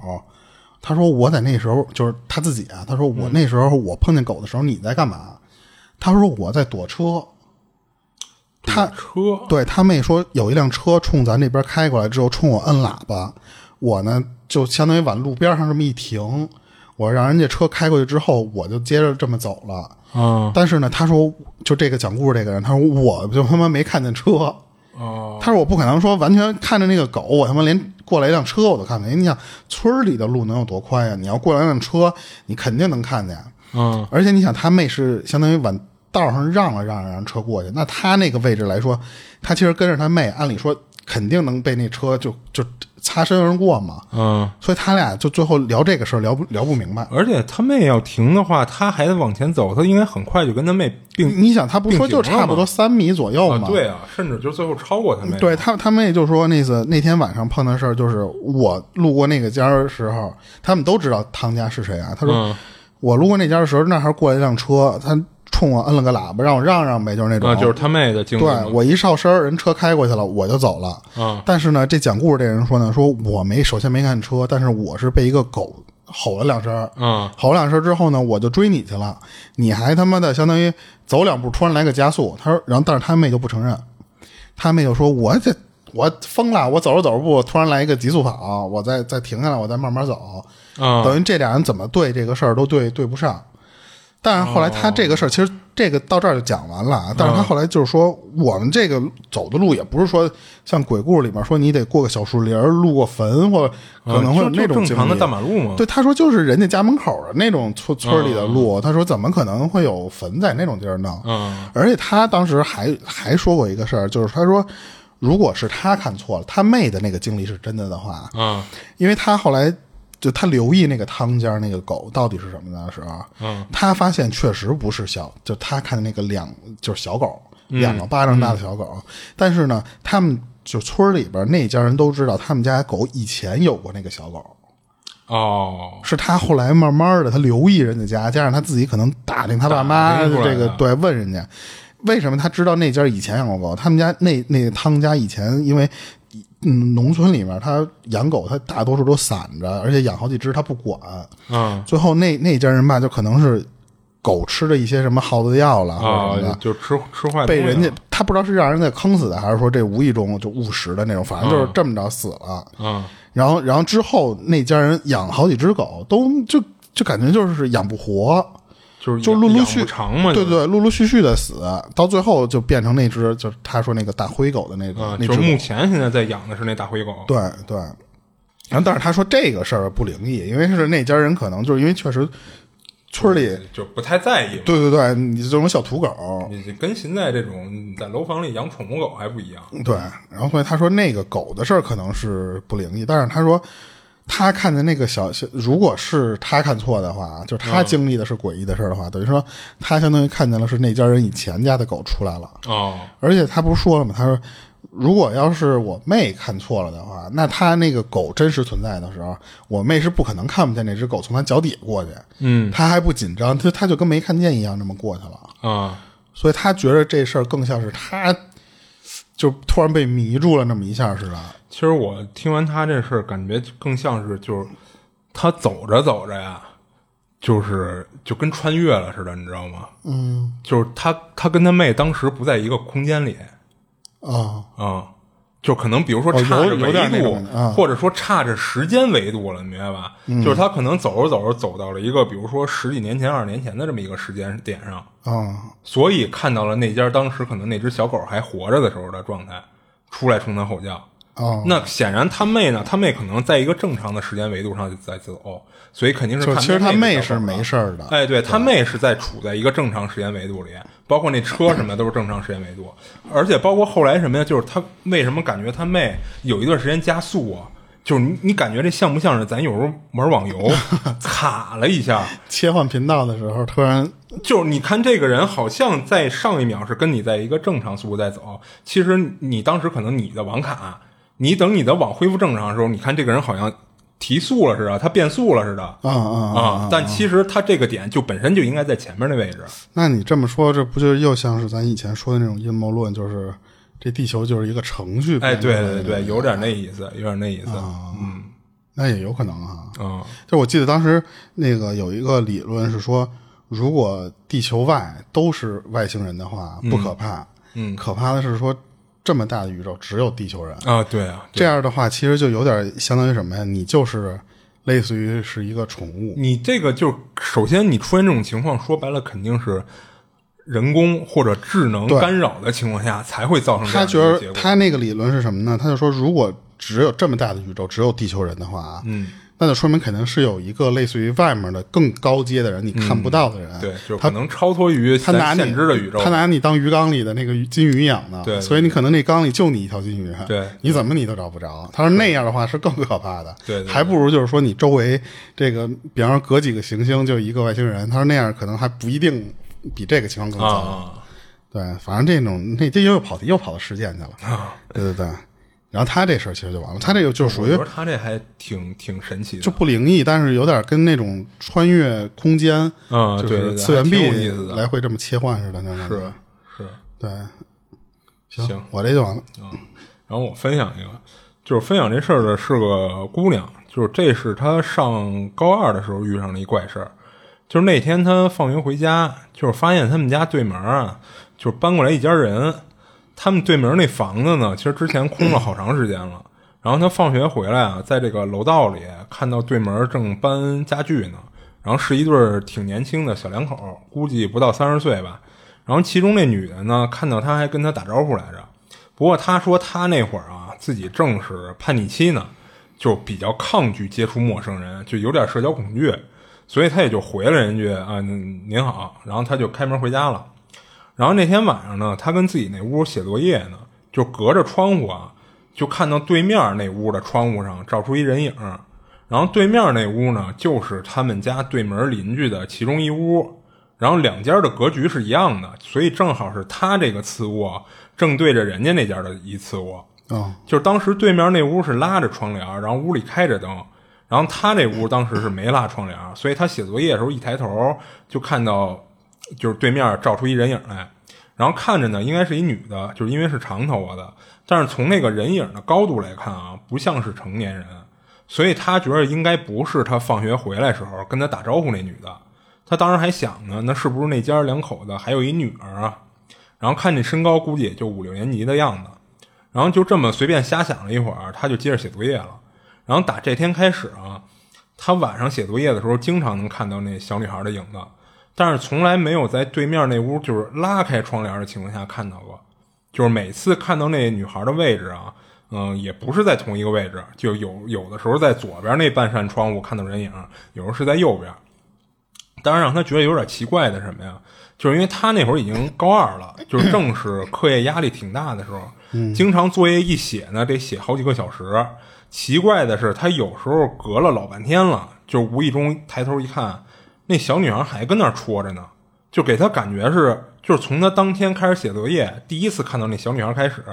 他说我在那时候就是他自己啊，他说我那时候我碰见狗的时候你在干嘛？他说我在躲车。他车对他妹说，有一辆车冲咱这边开过来之后，冲我摁喇叭，我呢就相当于往路边上这么一停，我让人家车开过去之后，我就接着这么走了。嗯但是呢，他说就这个讲故事这个人，他说我就他妈没看见车，哦他说我不可能说完全看着那个狗，我他妈连过来一辆车我都看不见。你想村里的路能有多宽呀？你要过来一辆车，你肯定能看见。嗯而且你想，他妹是相当于往道上让了让让车过去，那他那个位置来说，他其实跟着他妹，按理说肯定能被那车就就擦身而过嘛。嗯，所以他俩就最后聊这个事儿聊不聊不明白。而且他妹要停的话，他还得往前走，他应该很快就跟他妹并你想，他不说就差不多三米左右啊，吗？对啊，甚至就最后超过他妹。对他，他妹就说那次那天晚上碰的事儿，就是我路过那个家的时候，他们都知道汤家是谁啊。他说、嗯我路过那家的时候，那还过来一辆车，他冲我摁了个喇叭，让我让让呗，就是那种。啊，就是他妹的经历。对我一上身儿，人车开过去了，我就走了。嗯但是呢，这讲故事这人说呢，说我没首先没看车，但是我是被一个狗吼了两声儿。嗯吼两声之后呢，我就追你去了，你还他妈的相当于走两步，突然来个加速。他说，然后但是他妹就不承认，他妹就说：“我这我疯了，我走着走着步，突然来一个急速跑，我再再停下来，我再慢慢走。啊等于这俩人怎么对这个事儿都对对不上。但是后来他这个事儿，其实这个到这儿就讲完了啊。但是他后来就是说，我们这个走的路也不是说像鬼故事里面说你得过个小树林儿、路过坟，或者可能会有那种正常的大马路嘛。对，他说就是人家家门口的那种村村里的路，他说怎么可能会有坟在那种地儿弄？嗯而且他当时还还说过一个事儿，就是他说，如果是他看错了，他妹的那个经历是真的的话，嗯因为他后来就他留意那个汤家那个狗到底是什么的时候，嗯，他发现确实不是小，就他看的那个两就是小狗，两个巴掌大的小狗，但是呢，他们就村里边那家人都知道，他们家狗以前有过那个小狗。哦，是他后来慢慢的，他留意人家家，加上他自己可能打听他爸妈这个，对，问人家。为什么他知道那家以前养过狗，他们家那那汤家以前因为。嗯，农村里面他养狗，他大多数都散着，而且养好几只他不管。嗯最后那那家人吧，就可能是狗吃了一些什么耗子药了或者啊什么的，，就吃吃坏被人家他不知道是让人给坑死的，还是说这无意中就误食的那种，反正就是这么着死了。嗯然后，然后之后那家人养好几只狗，都就就感觉就是养不活，就是就陆陆续不长嘛，对对，陆陆续续的死，到最后就变成那只，就是他说那个大灰狗的那个、就是目。前现在在养的是那大灰狗。对对，然后但是他说这个事儿不灵异，因为是那家人可能就是因为确实村里，就不太在意。对对对，你这种小土狗，你跟现在这种在楼房里养宠物狗还不一样。对，然后所以他说那个狗的事儿可能是不灵异，但是他说他看的那个小小，如果是他看错的话，就是他经历的是诡异的事儿的话，等于说他相当于看见了是那家人以前家的狗出来了，哦，而且他不是说了吗？他说如果要是我妹看错了的话，那他那个狗真实存在的时候，我妹是不可能看不见那只狗从他脚底下过去，嗯他还不紧张，他他就跟没看见一样这么过去了。啊，所以他觉得这事儿更像是他就突然被迷住了那么一下似的。其实我听完他这事儿，感觉更像是就是他走着走着呀，就是就跟穿越了似的，你知道吗？嗯，就是他他跟他妹当时不在一个空间里。啊、啊、就可能比如说哦差着维度，或者说差着时间维度了，你明白吧？就是他可能走着走着走到了一个比如说十几年前、二十年前的这么一个时间点上，啊所以看到了那家当时可能那只小狗还活着的时候的状态，出来冲他吼叫。啊！那显然他妹呢，他妹可能在一个正常的时间维度上在走，所以肯定是看其实他妹妹是没事儿的。哎，对他妹是在处在一个正常时间维度里，包括那车什么的都是正常时间维度，而且包括后来什么呀，就是他为什么感觉他妹有一段时间加速啊？就是你你感觉这像不像是咱有时候玩网游 卡了一下？切换频道的时候，突然就是你看这个人好像在上一秒是跟你在一个正常速度在走，其实你当时可能你的网卡，你等你的网恢复正常的时候，你看这个人好像提速了似的，他变速了似的啊啊啊啊！但其实他这个点就本身就应该在前面那位置。那你这么说，这不就又像是咱以前说的那种阴谋论，就是这地球就是一个程序？哎，对对对，有点那意思，有点那意思。嗯那也有可能啊。嗯就我记得当时那个有一个理论是说，如果地球外都是外星人的话，不可怕。嗯可怕的是说，这么大的宇宙只有地球人。啊，对啊，这样的话，其实就有点相当于什么呀？你就是类似于是一个宠物。你这个就首先你出现这种情况，说白了肯定是人工或者智能干扰的情况下才会造成这他觉得样的一个结果。他那个理论是什么呢？他就说，如果只有这么大的宇宙，只有地球人的话，嗯，那就说明肯定是有一个类似于外面的更高阶的人，你看不到的人。嗯对，就他可能超脱于他拿你咱现知的宇宙。他拿你当鱼缸里的那个金鱼养呢，对对所以你可能那缸里就你一条金鱼，对你怎么你都找不着。他说那样的话是更可怕的，对对对还不如就是说你周围这个，比方说隔几个行星就一个外星人，他说那样可能还不一定比这个情况更糟。啊，对，反正这种那这又跑又跑到实践去了，对对对。然后他这事儿其实就完了，他这个就属于他这还挺挺神奇的，就不灵异，但是有点跟那种穿越空间，就嗯对对对是次元壁意思来回这么切换似的那种。是是。对，行我这就完了。然后我分享一个，就是分享这事儿的是个姑娘，就是这是她上高二的时候遇上了一怪事儿，就是那天她放学回家，就是发现他们家对门啊，就是搬过来一家人，他们对门那房子呢，其实之前空了好长时间了。然后他放学回来啊，在这个楼道里看到对门正搬家具呢，然后是一对挺年轻的小两口，估计不到三十岁吧。然后其中那女的呢，看到他还跟他打招呼来着。不过他说他那会儿啊，自己正是叛逆期呢，就比较抗拒接触陌生人，就有点社交恐惧，所以他也就回了人句啊您好，然后他就开门回家了。然后那天晚上呢，他跟自己那屋写作业呢，就隔着窗户啊，就看到对面那屋的窗户上照出一人影，然后对面那屋呢，就是他们家对门邻居的其中一屋。然后两家的格局是一样的，所以正好是他这个次卧正对着人家那家的一次卧。哦，就是当时对面那屋是拉着窗帘，然后屋里开着灯，然后他那屋当时是没拉窗帘，所以他写作业的时候一抬头就看到，就是对面照出一人影来，然后看着呢应该是一女的，就是因为是长头发的，但是从那个人影的高度来看啊，不像是成年人，所以他觉得应该不是他放学回来时候跟他打招呼那女的。他当时还想呢，那是不是那家两口子还有一女儿啊？然后看这身高，估计也就五六年级的样子。然后就这么随便瞎想了一会儿，他就接着写作业了。然后打这天开始啊，他晚上写作业的时候，经常能看到那小女孩的影子，但是从来没有在对面那屋就是拉开窗帘的情况下看到过。就是每次看到那女孩的位置啊，嗯，也不是在同一个位置，就有有的时候在左边那半扇窗户看到人影，有时候是在右边。当然让他觉得有点奇怪的什么呀？就是因为他那会儿已经高二了，就是正是课业压力挺大的时候，经常作业一写呢得写好几个小时。奇怪的是，他有时候隔了老半天了，就无意中抬头一看，那小女孩还跟那儿戳着呢，就给他感觉是，就是从他当天开始写作业，第一次看到那小女孩开始，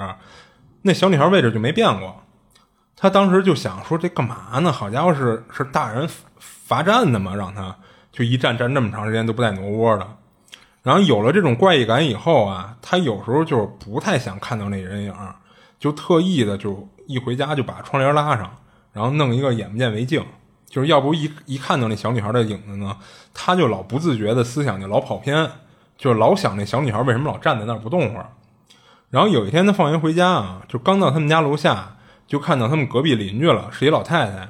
那小女孩位置就没变过。他当时就想说，这干嘛呢？好家伙，是是大人罚站的吗？让他。就一站站这么长时间都不带挪窝的，然后有了这种怪异感以后啊，他有时候就不太想看到那人影，就特意的就一回家就把窗帘拉上，然后弄一个眼不见为净，就是要不一一看到那小女孩的影子呢，他就老不自觉的思想就老跑偏，就老想那小女孩为什么老站在那儿不动会儿。然后有一天他放学回家啊，就刚到他们家楼下，就看到他们隔壁邻居了，是一老太太。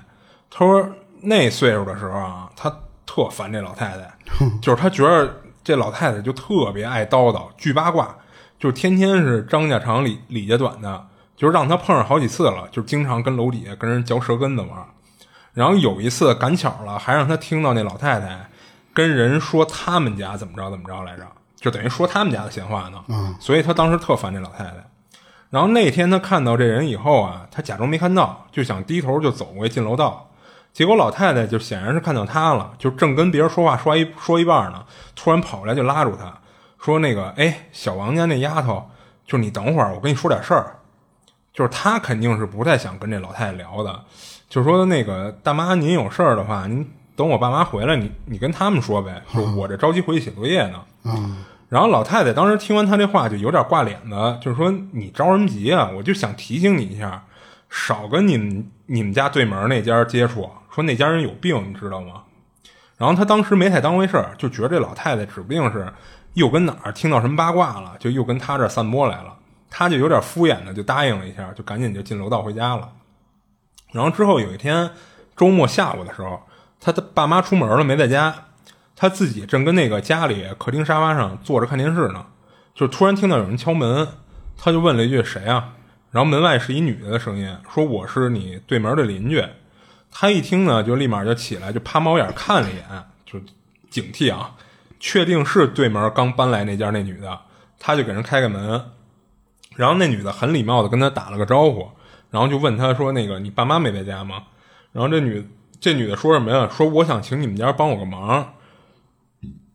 他说那岁数的时候啊，他。特烦这老太太，就是他觉得这老太太就特别爱叨叨，巨八卦，就天天是张家长李李家短的，就是让他碰上好几次了，就经常跟楼底下跟人嚼舌根子玩。然后有一次赶巧了，还让他听到那老太太跟人说他们家怎么着怎么着来着，就等于说他们家的闲话呢。嗯，所以他当时特烦这老太太。然后那天他看到这人以后啊，他假装没看到，就想低头就走过去进楼道。结果老太太就显然是看到他了，就正跟别人说话说一说一半呢，突然跑过来就拉住他，说：“那个，哎，小王家那丫头，就是你等会儿，我跟你说点事儿。”就是他肯定是不太想跟这老太太聊的，就说：“那个大妈，您有事儿的话，您等我爸妈回来，你你跟他们说呗，就我这着急回去写作业呢。”然后老太太当时听完他这话就有点挂脸子，就是说：“你着什么急啊？我就想提醒你一下，少跟你们你们家对门那家接触。”说那家人有病，你知道吗？然后他当时没太当回事儿，就觉得这老太太指不定是又跟哪儿听到什么八卦了，就又跟他这散播来了。他就有点敷衍的就答应了一下，就赶紧就进楼道回家了。然后之后有一天周末下午的时候，他的爸妈出门了没在家，他自己正跟那个家里客厅沙发上坐着看电视呢，就突然听到有人敲门，他就问了一句谁啊？然后门外是一女的的声音，说我是你对门的邻居。他一听呢，就立马就起来，就趴猫眼看了一眼，就警惕啊，确定是对门刚搬来那家那女的，他就给人开开门，然后那女的很礼貌的跟他打了个招呼，然后就问他说：“那个你爸妈没在家吗？”然后这女这女的说什么呀？说我想请你们家帮我个忙，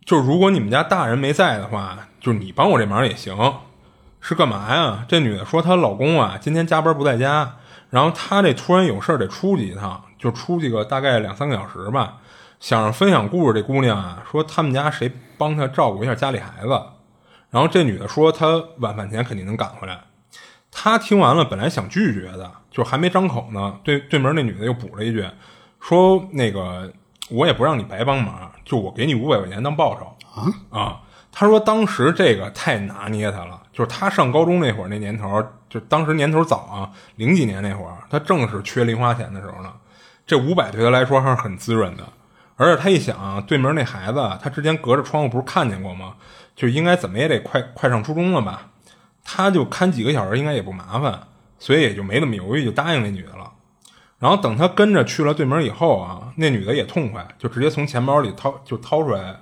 就是如果你们家大人没在的话，就是你帮我这忙也行。是干嘛呀？这女的说她老公啊今天加班不在家，然后她这突然有事儿得出去一趟，就出去个大概两三个小时吧。想让分享故事这姑娘啊，说他们家谁帮她照顾一下家里孩子。然后这女的说她晚饭前肯定能赶回来。她听完了，本来想拒绝的，就还没张口呢，对对门那女的又补了一句，说那个我也不让你白帮忙，就我给你五百块钱当报酬啊啊。他说当时这个太拿捏他了，就是他上高中那会儿那年头，就当时年头早啊，零几年那会儿，他正是缺零花钱的时候呢。这五百对他来说还是很滋润的，而且他一想，对门那孩子，他之前隔着窗户不是看见过吗？就应该怎么也得快快上初中了吧？他就看几个小时应该也不麻烦，所以也就没那么犹豫，就答应那女的了。然后等他跟着去了对门以后啊，那女的也痛快，就直接从钱包里掏就掏出来。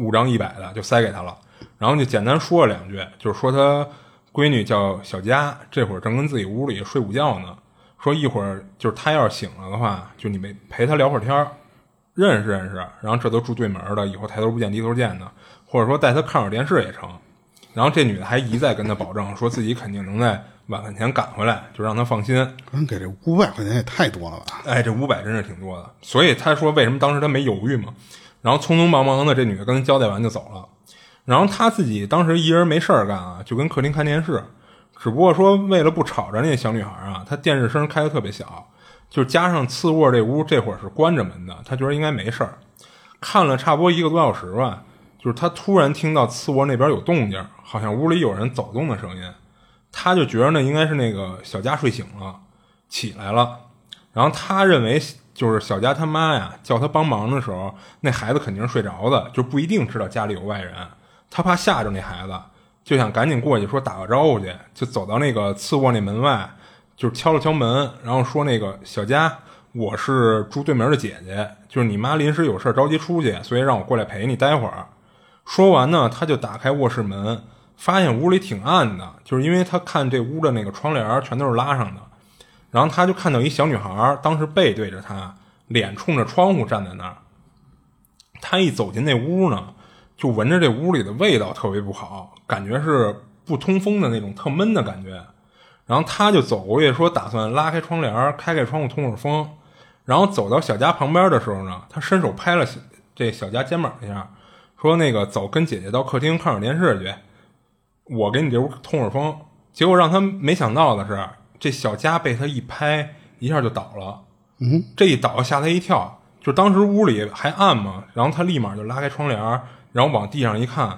五张一百的就塞给他了，然后就简单说了两句，就是说他闺女叫小佳，这会儿正跟自己屋里睡午觉呢。说一会儿就是他要是醒了的话，就你没陪他聊会儿天，认识认识。然后这都住对门的，以后抬头不见低头见的，或者说带他看会儿电视也成。然后这女的还一再跟他保证，说自己肯定能在晚饭前赶回来，就让他放心。人给这五百块钱也太多了吧？哎，这五百真是挺多的。所以他说为什么当时他没犹豫嘛？然后匆匆忙忙的，这女的跟他交代完就走了。然后他自己当时一人没事儿干啊，就跟客厅看电视。只不过说为了不吵着那小女孩啊，他电视声开的特别小，就加上次卧这屋这会儿是关着门的，他觉得应该没事儿。看了差不多一个多小时吧，就是他突然听到次卧那边有动静，好像屋里有人走动的声音。他就觉得那应该是那个小佳睡醒了，起来了。然后他认为。就是小佳他妈呀，叫他帮忙的时候，那孩子肯定是睡着的，就不一定知道家里有外人。他怕吓着那孩子，就想赶紧过去说打个招呼去，就走到那个次卧那门外，就敲了敲门，然后说：“那个小佳，我是住对门的姐姐，就是你妈临时有事着急出去，所以让我过来陪你待会儿。”说完呢，他就打开卧室门，发现屋里挺暗的，就是因为他看这屋的那个窗帘全都是拉上的。然后他就看到一小女孩，当时背对着他，脸冲着窗户站在那儿。他一走进那屋呢，就闻着这屋里的味道特别不好，感觉是不通风的那种特闷的感觉。然后他就走过去说，打算拉开窗帘，开开窗户通会风。然后走到小佳旁边的时候呢，他伸手拍了这小佳肩膀一下，说：“那个走，跟姐姐到客厅看会儿电视去，我给你这屋通会儿风。”结果让他没想到的是。这小家被他一拍，一下就倒了。嗯，这一倒吓他一跳，就当时屋里还暗嘛，然后他立马就拉开窗帘，然后往地上一看，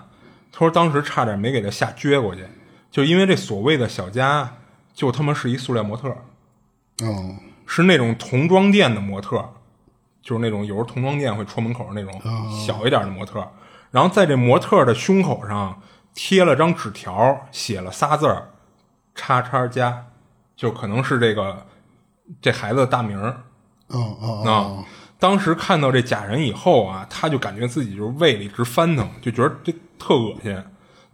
他说当时差点没给他吓撅过去，就因为这所谓的小家，就他妈是一塑料模特，哦，是那种童装店的模特，就是那种有时候童装店会戳门口那种小一点的模特，然后在这模特的胸口上贴了张纸条，写了仨字儿，叉叉家。就可能是这个这孩子的大名儿，哦哦啊！当时看到这假人以后啊，他就感觉自己就是胃里直翻腾，就觉得这特恶心。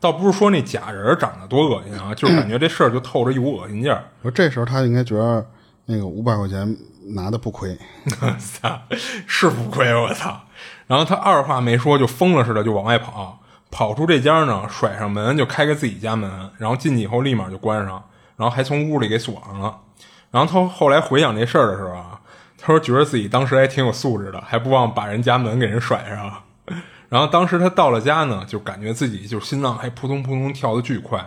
倒不是说那假人长得多恶心啊，就是感觉这事儿就透着一股恶心劲儿。说这时候他应该觉得那个五百块钱拿的不亏，操，是不亏我操！然后他二话没说，就疯了似的就往外跑，跑出这家呢，甩上门就开开自己家门，然后进去以后立马就关上。然后还从屋里给锁上了，然后他后来回想这事儿的时候啊，他说觉得自己当时还挺有素质的，还不忘把人家门给人甩上。然后当时他到了家呢，就感觉自己就心脏还扑通扑通跳的巨快。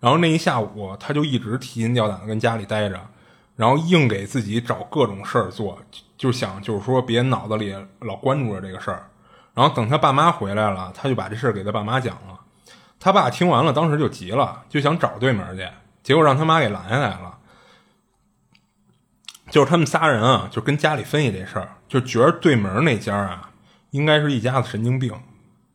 然后那一下午他就一直提心吊胆的跟家里待着，然后硬给自己找各种事儿做，就想就是说别脑子里老关注着这个事儿。然后等他爸妈回来了，他就把这事儿给他爸妈讲了。他爸听完了，当时就急了，就想找对门去。结果让他妈给拦下来了，就是他们仨人啊，就跟家里分析这事儿，就觉得对门那家啊，应该是一家子神经病，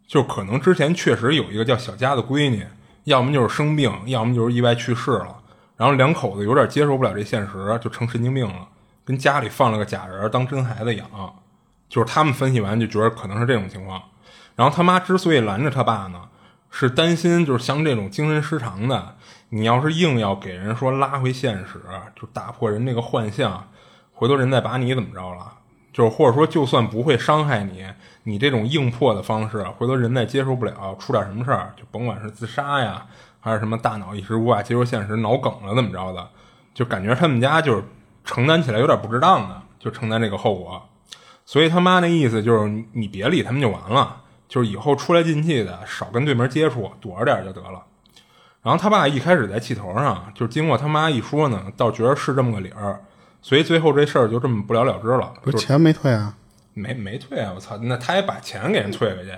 就可能之前确实有一个叫小佳的闺女，要么就是生病，要么就是意外去世了，然后两口子有点接受不了这现实，就成神经病了，跟家里放了个假人当真孩子养，就是他们分析完就觉得可能是这种情况。然后他妈之所以拦着他爸呢，是担心就是像这种精神失常的，你要是硬要给人说拉回现实，就打破人这个幻象，回头人再把你怎么着了？就是或者说就算不会伤害你，你这种硬破的方式，回头人再接受不了，出点什么事儿，就甭管是自杀呀，还是什么大脑一时无法接受现实，脑梗了怎么着的，就感觉他们家就是承担起来有点不值当的，就承担这个后果。所以他妈那意思就是你别理他们就完了。就是以后出来进气的少跟对门接触，躲着点就得了。然后他爸一开始在气头上，就经过他妈一说呢，倒觉得是这么个理儿，所以最后这事儿就这么不了了之了。不是钱没退啊？没没退啊！我操，那他也把钱给人退回去，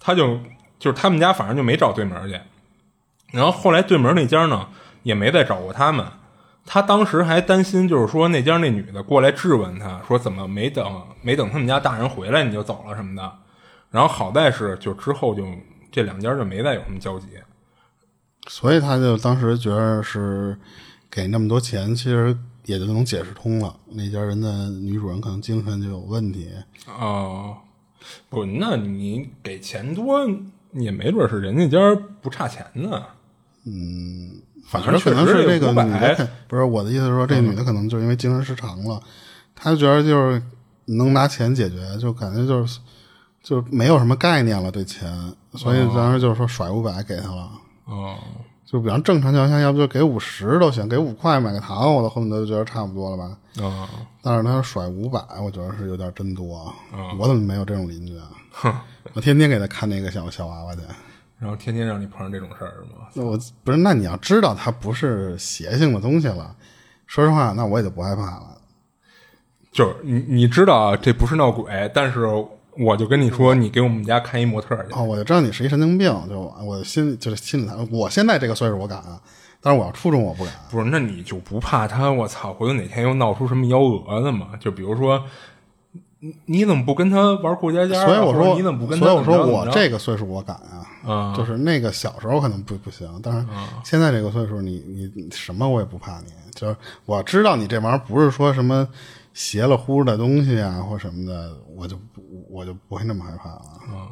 他就就是他们家反正就没找对门去。然后后来对门那家呢也没再找过他们，他当时还担心，就是说那家那女的过来质问他说怎么没等没等他们家大人回来你就走了什么的。然后好在是，就之后就这两家就没再有什么交集，所以他就当时觉得是给那么多钱，其实也就能解释通了。那家人的女主人可能精神就有问题哦。不，那你给钱多也没准是人家家不差钱呢。嗯，反正可能是这个女的，不是我的意思是说，这女的可能就因为精神失常了，她就觉得就是能拿钱解决，就感觉就是。就没有什么概念了对钱，所以当时就是说甩五百给她了。哦，就比方正常情况下，要不就给五十都行，给五块买个糖，我都恨不得就觉得差不多了吧。哦，但是他甩五百，我觉得是有点真多。我怎么没有这种邻居啊？我天天给他看那个小小娃娃去，然后天天让你碰上这种事儿是吗？那我不是，那你要知道它不是邪性的东西了，说实话，那我也就不害怕了。就是你你知道这不是闹鬼，但是。我就跟你说，你给我们家看一模特去。哦，我就知道你是一神经病，就我心就是心里谈。我现在这个岁数我敢啊，但是我要初中我不敢。不是，那你就不怕他？我操，回头哪天又闹出什么幺蛾子嘛？就比如说，你你怎么不跟他玩过家家？所以我说你怎么不跟？所以我说我这个岁数我敢啊，就是那个小时候可能不不行，但是现在这个岁数，你你什么我也不怕你。就是我知道你这玩意儿不是说什么。邪了乎的东西啊，或什么的，我就不，我就不会那么害怕了。嗯，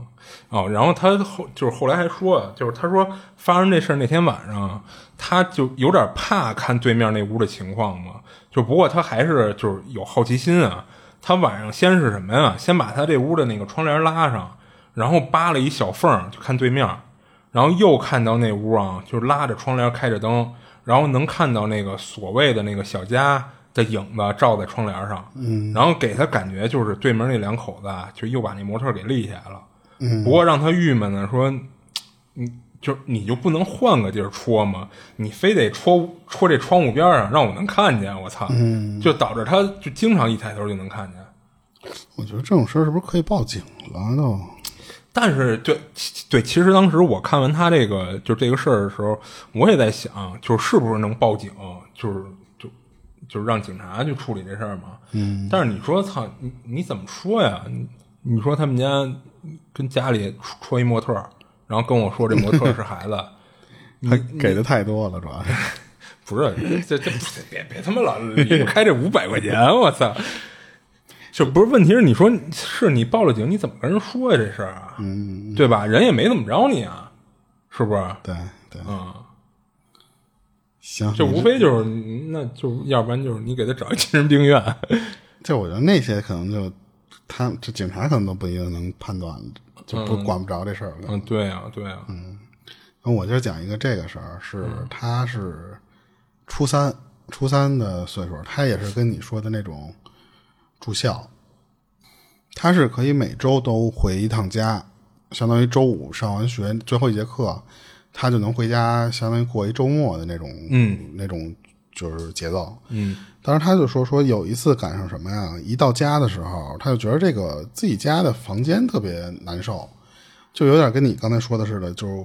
哦，然后他后就是后来还说，就是他说发生这事儿那天晚上，他就有点怕看对面那屋的情况嘛。就不过他还是就是有好奇心啊。他晚上先是什么呀？先把他这屋的那个窗帘拉上，然后扒了一小缝就看对面，然后又看到那屋啊，就是拉着窗帘开着灯，然后能看到那个所谓的那个小家。的影子照在窗帘上，嗯，然后给他感觉就是对门那两口子就又把那模特给立起来了，嗯，不过让他郁闷的说，你就你就不能换个地儿戳吗？你非得戳戳这窗户边上让我能看见，我操，嗯，就导致他就经常一抬头就能看见。我觉得这种事儿是不是可以报警了都？但是对对，其实当时我看完他这个就这个事儿的时候，我也在想，就是不是能报警，就是。就是让警察去处理这事儿嘛。嗯，但是你说操，你你怎么说呀？你你说他们家跟家里戳一模特，然后跟我说这模特是孩子，他给的太多了，主要是 不是这这别别他妈老离不开这五百块钱，我操！就不是问题是你说是你报了警，你怎么跟人说呀？这事儿啊，嗯，对吧？人也没怎么着你啊，是不是？对对，嗯。行，就无非就是，那就要不然就是你给他找一精神病院。这我觉得那些可能就他这警察可能都不一定能判断，就不管不着这事儿了。嗯，对呀，对呀。嗯，那我就讲一个这个事儿，是他是初三，初三的岁数，他也是跟你说的那种住校，他是可以每周都回一趟家，相当于周五上完学最后一节课。他就能回家，相当于过一周末的那种，嗯，那种就是节奏，嗯。当时他就说说有一次赶上什么呀？一到家的时候，他就觉得这个自己家的房间特别难受，就有点跟你刚才说的似的，就是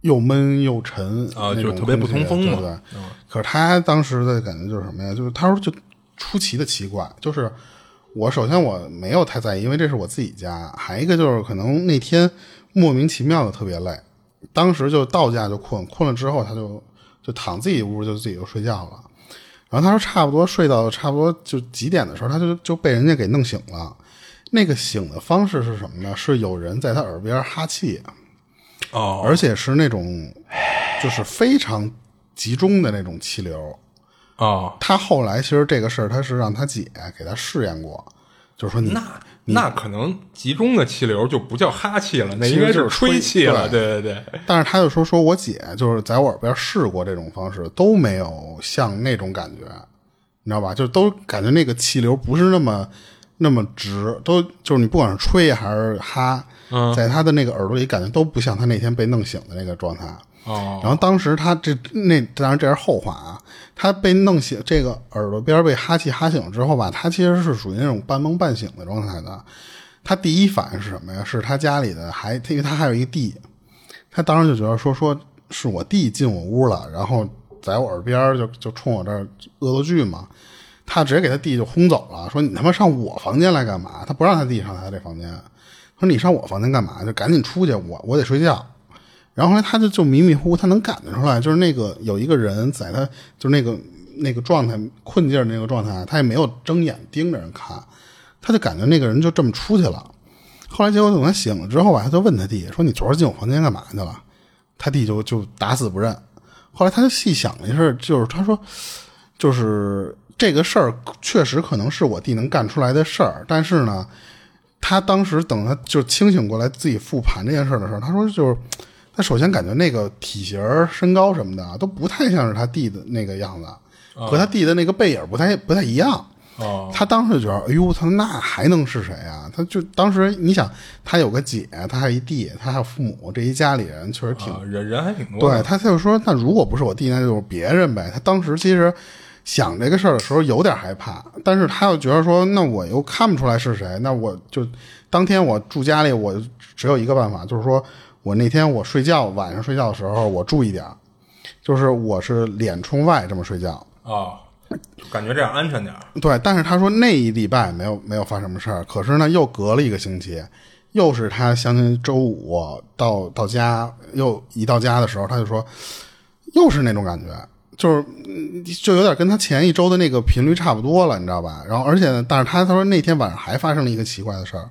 又闷又沉啊，就特别不通风嘛。对。可是他当时的感觉就是什么呀？就是他说就出奇的奇怪，就是我首先我没有太在意，因为这是我自己家，还一个就是可能那天莫名其妙的特别累。当时就到家就困，困了之后他就就躺自己屋就自己就睡觉了。然后他说差不多睡到差不多就几点的时候，他就就被人家给弄醒了。那个醒的方式是什么呢？是有人在他耳边哈气，哦，而且是那种就是非常集中的那种气流。哦，他后来其实这个事儿，他是让他姐给他试验过，就是说你那那可能集中的气流就不叫哈气了，那应该就是吹吹气了。对对对对，但是他就说说我姐就是在我耳边试过这种方式，都没有像那种感觉，你知道吧？就都感觉那个气流不是那么那么直，都就是你不管是吹还是哈，嗯在他的那个耳朵里感觉都不像他那天被弄醒的那个状态。哦，然后当时他这那当然这是后话啊，他被弄醒，这个耳朵边被哈气哈醒之后吧，他其实是属于那种半梦半醒的状态的。他第一反应是什么呀？是他家里的还，因为他还有一个弟，他当时就觉得说说是我弟进我屋了，然后在我耳边就就冲我这儿恶作剧嘛。他直接给他弟就轰走了，说你他妈上我房间来干嘛？他不让他弟上他这房间，说你上我房间干嘛？就赶紧出去，我我得睡觉。然后后来他就就迷迷糊糊，他能感觉出来，就是那个有一个人在他就是那个那个状态困劲那个状态，他也没有睁眼盯着人看，他就感觉那个人就这么出去了。后来结果等他醒了之后吧，他就问他弟说：“你昨儿进我房间干嘛去了？”他弟就就打死不认。后来他就细想了一事，就是他说，就是这个事儿确实可能是我弟能干出来的事儿，但是呢，他当时等他就清醒过来自己复盘这件事的时候，他说就是他首先感觉那个体型、身高什么的啊都不太像是他弟的那个样子，和他弟的那个背影不太不太一样。哦，他当时就觉得，哎呦，他那还能是谁啊？他就当时你想，他有个姐，他还有一弟，他还有父母，这一家里人确实挺啊人人还挺多对。他他就说，那如果不是我弟，那就是别人呗。他当时其实想这个事儿的时候有点害怕，但是他又觉得说，那我又看不出来是谁，那我就当天我住家里，我只有一个办法，就是说我那天我睡觉晚上睡觉的时候，我注意点儿，就是我是脸冲外这么睡觉。哦，感觉这样安全点儿。对，但是他说那一礼拜没有没有发什么事儿，可是呢，又隔了一个星期，又是他相当于周五到到家，又一到家的时候，他就说，又是那种感觉，就是嗯就有点跟他前一周的那个频率差不多了，你知道吧？然后而且呢，但是他他说那天晚上还发生了一个奇怪的事儿，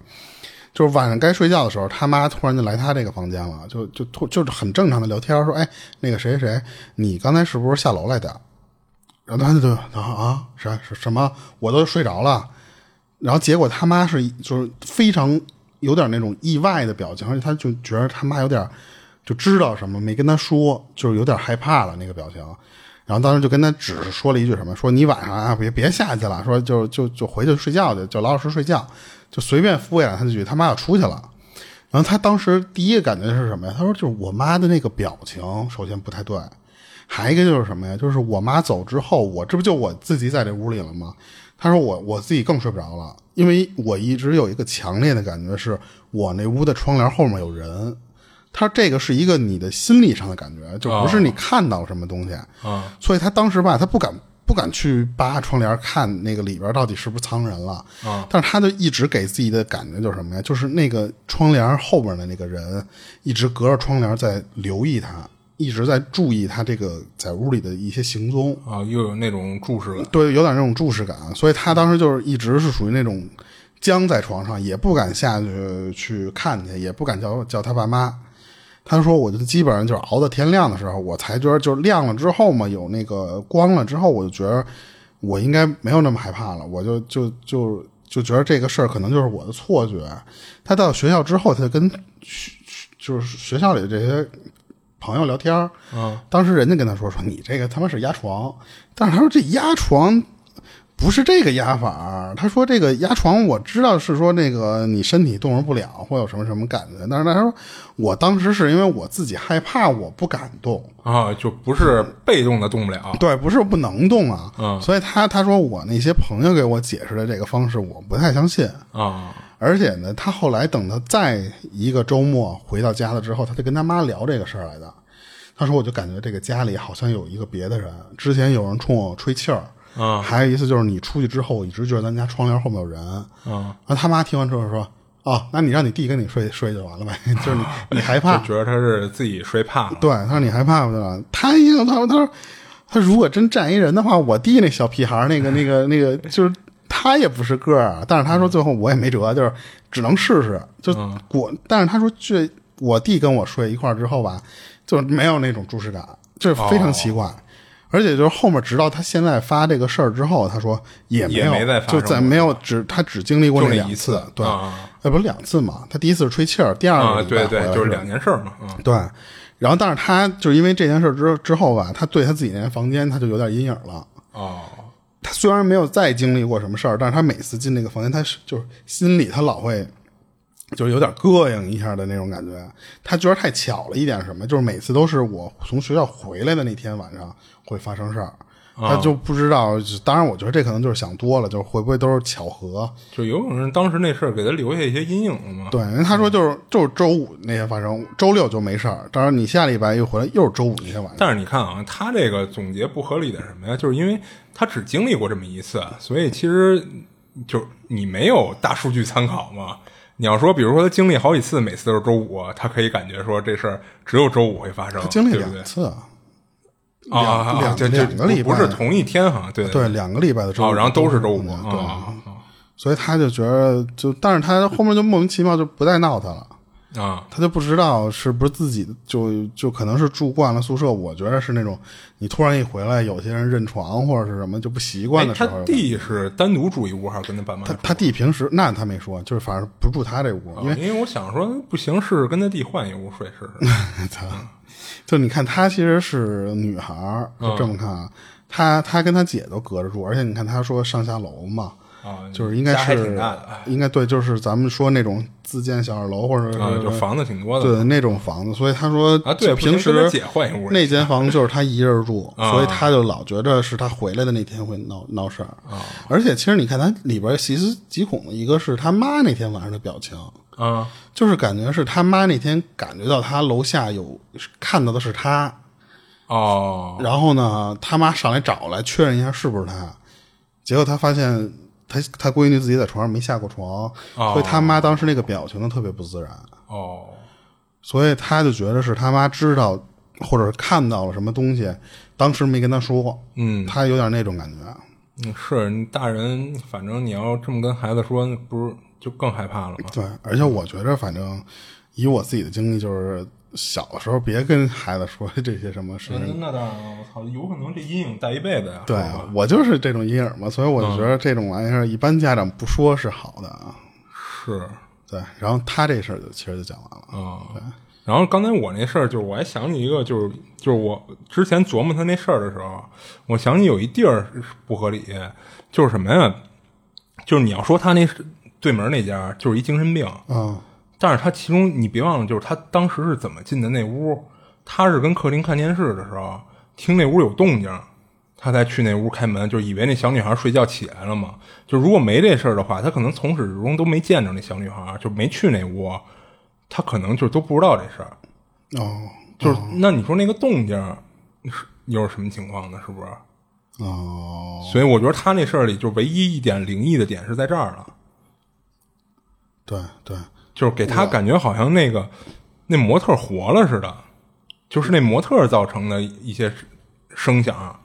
就是晚上该睡觉的时候，他妈突然就来他这个房间了，就就突就是很正常的聊天，说，哎，那个谁谁谁，你刚才是不是下楼来的？然后他就啊啊什什什么，我都睡着了。然后结果他妈是就是非常有点那种意外的表情，而且他就觉得他妈有点就知道什么没跟他说，就是有点害怕了那个表情。然后当时就跟他只是说了一句什么，说你晚上啊别别下去了，说就就就回去睡觉去，就老老实实睡觉，就随便敷衍了他几句，他妈要出去了。然后他当时第一个感觉是什么呀？他说就是我妈的那个表情，首先不太对。还一个就是什么呀？就是我妈走之后，我这不就我自己在这屋里了吗？他说我我自己更睡不着了，因为我一直有一个强烈的感觉，是我那屋的窗帘后面有人。他说这个是一个你的心理上的感觉，就不是你看到什么东西。啊所以他当时吧，他不敢不敢去扒窗帘看那个里边到底是不是藏人了。啊但是他就一直给自己的感觉就是什么呀？就是那个窗帘后边的那个人一直隔着窗帘在留意他，一直在注意他这个在屋里的一些行踪。啊，又有那种注视感。对，有点那种注视感，所以他当时就是一直是属于那种僵在床上，也不敢下去去看去，也不敢叫叫他爸妈。他说：“我就基本上就是熬到天亮的时候，我才觉得就是亮了之后嘛，有那个光了之后，我就觉得我应该没有那么害怕了。我就就就就觉得这个事儿可能就是我的错觉。他到学校之后，他就跟学就是学校里的这些朋友聊天儿嗯当时人家跟他说说你这个他妈是压床，但是他说这压床不是这个压法儿，他说这个压床我知道是说那个你身体动弹不了或有什么什么感觉，但是他说我当时是因为我自己害怕，我不敢动，啊，就不是被动的动不了。对，不是不能动啊，嗯所以他他说我那些朋友给我解释的这个方式我不太相信，啊而且呢，他后来等他再一个周末回到家了之后，他就跟他妈聊这个事儿来的。他说：“我就感觉这个家里好像有一个别的人，之前有人冲我吹气儿，啊还有一次就是你出去之后，我一直觉得咱家窗帘后面有人。啊然后他妈听完之后说：‘哦，那你让你弟跟你睡睡就完了呗，就是你你害怕 就。觉得他是自己睡怕了。对，他说你害怕对吧？他一他说他说他如果真站一人的话，我弟那小屁孩儿那个 那个那个，就是他也不是个儿啊。但是他说最后我也没辙，就是只能试试。就我，但是他说这我弟跟我睡一块儿之后吧，就没有那种注视感，就是非常奇怪。而且就是后面，直到他现在发这个事儿之后，他说也没有，没再发就生过再没有只他只经历过就那两一次对，啊。呃不是两次嘛，他第一次是吹气儿，第二啊，个礼拜对对，就是两件事儿嘛，嗯。对，然后但是他就是因为这件事之之后吧，他对他自己那间房间他就有点阴影了。哦，他虽然没有再经历过什么事儿，但是他每次进那个房间，他是就是心里他老会就是有点膈应一下的那种感觉。他觉得太巧了一点什么，就是每次都是我从学校回来的那天晚上会发生事儿。他就不知道，当然，我觉得这可能就是想多了，就是会不会都是巧合？就有可能当时那事儿给他留下一些阴影了嘛。对，因为他说就是就是周五那天发生，周六就没事儿。当然，你下礼拜一回来，又是周五那天晚上。但是你看啊，他这个总结不合理的什么呀？就是因为他只经历过这么一次，所以其实就你没有大数据参考嘛。你要说，比如说他经历好几次，每次都是周五，他可以感觉说这事儿只有周五会发生，他经历对不对两？次啊，啊啊啊，两就就两个礼拜不是同一天哈，对对，两个礼拜的周五，哦，然后都是周五，对，啊所以他就觉得就，但是他后面就莫名其妙就不再闹他了。啊他就不知道是不是自己就就可能是住惯了宿舍，我觉得是那种你突然一回来，有些人认床或者是什么就不习惯的时候。他弟是单独住一屋还是跟他爸妈？他他弟平时那他没说，就是反正不住他这屋，因为啊因为我想说，不行，试试跟他弟换一屋睡试试。操，就你看他其实是女孩儿，嗯就这么看啊，他他跟他姐都隔着住，而且你看他说上下楼嘛，啊，就是应该是挺大的，哎应该对，就是咱们说那种自建小二楼或者就房子挺多的。对那种房子，所以他说啊对平时姐换一屋那间房就是他一人住，啊所以他就老觉着是他回来的那天会闹闹事儿。啊而且其实你看他里边细思极恐的一个是他妈那天晚上的表情。啊就是感觉是他妈那天感觉到他楼下有看到的是他，哦然后呢，他妈上来找来确认一下是不是他，结果他发现他他闺女自己在床上没下过床，哦所以他妈当时那个表情呢特别不自然，哦所以他就觉得是他妈知道或者是看到了什么东西，当时没跟他说，嗯他有点那种感觉。嗯，是你大人，反正你要这么跟孩子说，那不是就更害怕了吗？对，而且我觉着反正以我自己的经历，就是小的时候别跟孩子说这些什么事情。那当然了，我操，有可能这阴影带一辈子呀。对我就是这种阴影嘛，所以我就觉嗯得这种玩意儿一般家长不说是好的啊。是对，然后他这事儿就其实就讲完了。啊。对然后刚才我那事儿，就是我还想起一个，就是就是我之前琢磨他那事儿的时候，我想起有一地儿不合理，就是什么呀？就是你要说他那对门那家就是一精神病，啊但是他其中你别忘了，就是他当时是怎么进的那屋？他是跟客厅看电视的时候，听那屋有动静，他才去那屋开门，就以为那小女孩睡觉起来了嘛。就如果没这事儿的话，他可能从始至终都没见着那小女孩，就没去那屋，他可能就都不知道这事儿。哦就是、那你说那个动静是又是什么情况呢？是不是？哦，所以我觉得他那事儿里就唯一一点灵异的点是在这儿了。对对，就是给他感觉好像那个那模特活了似的，就是那模特造成的一些声响。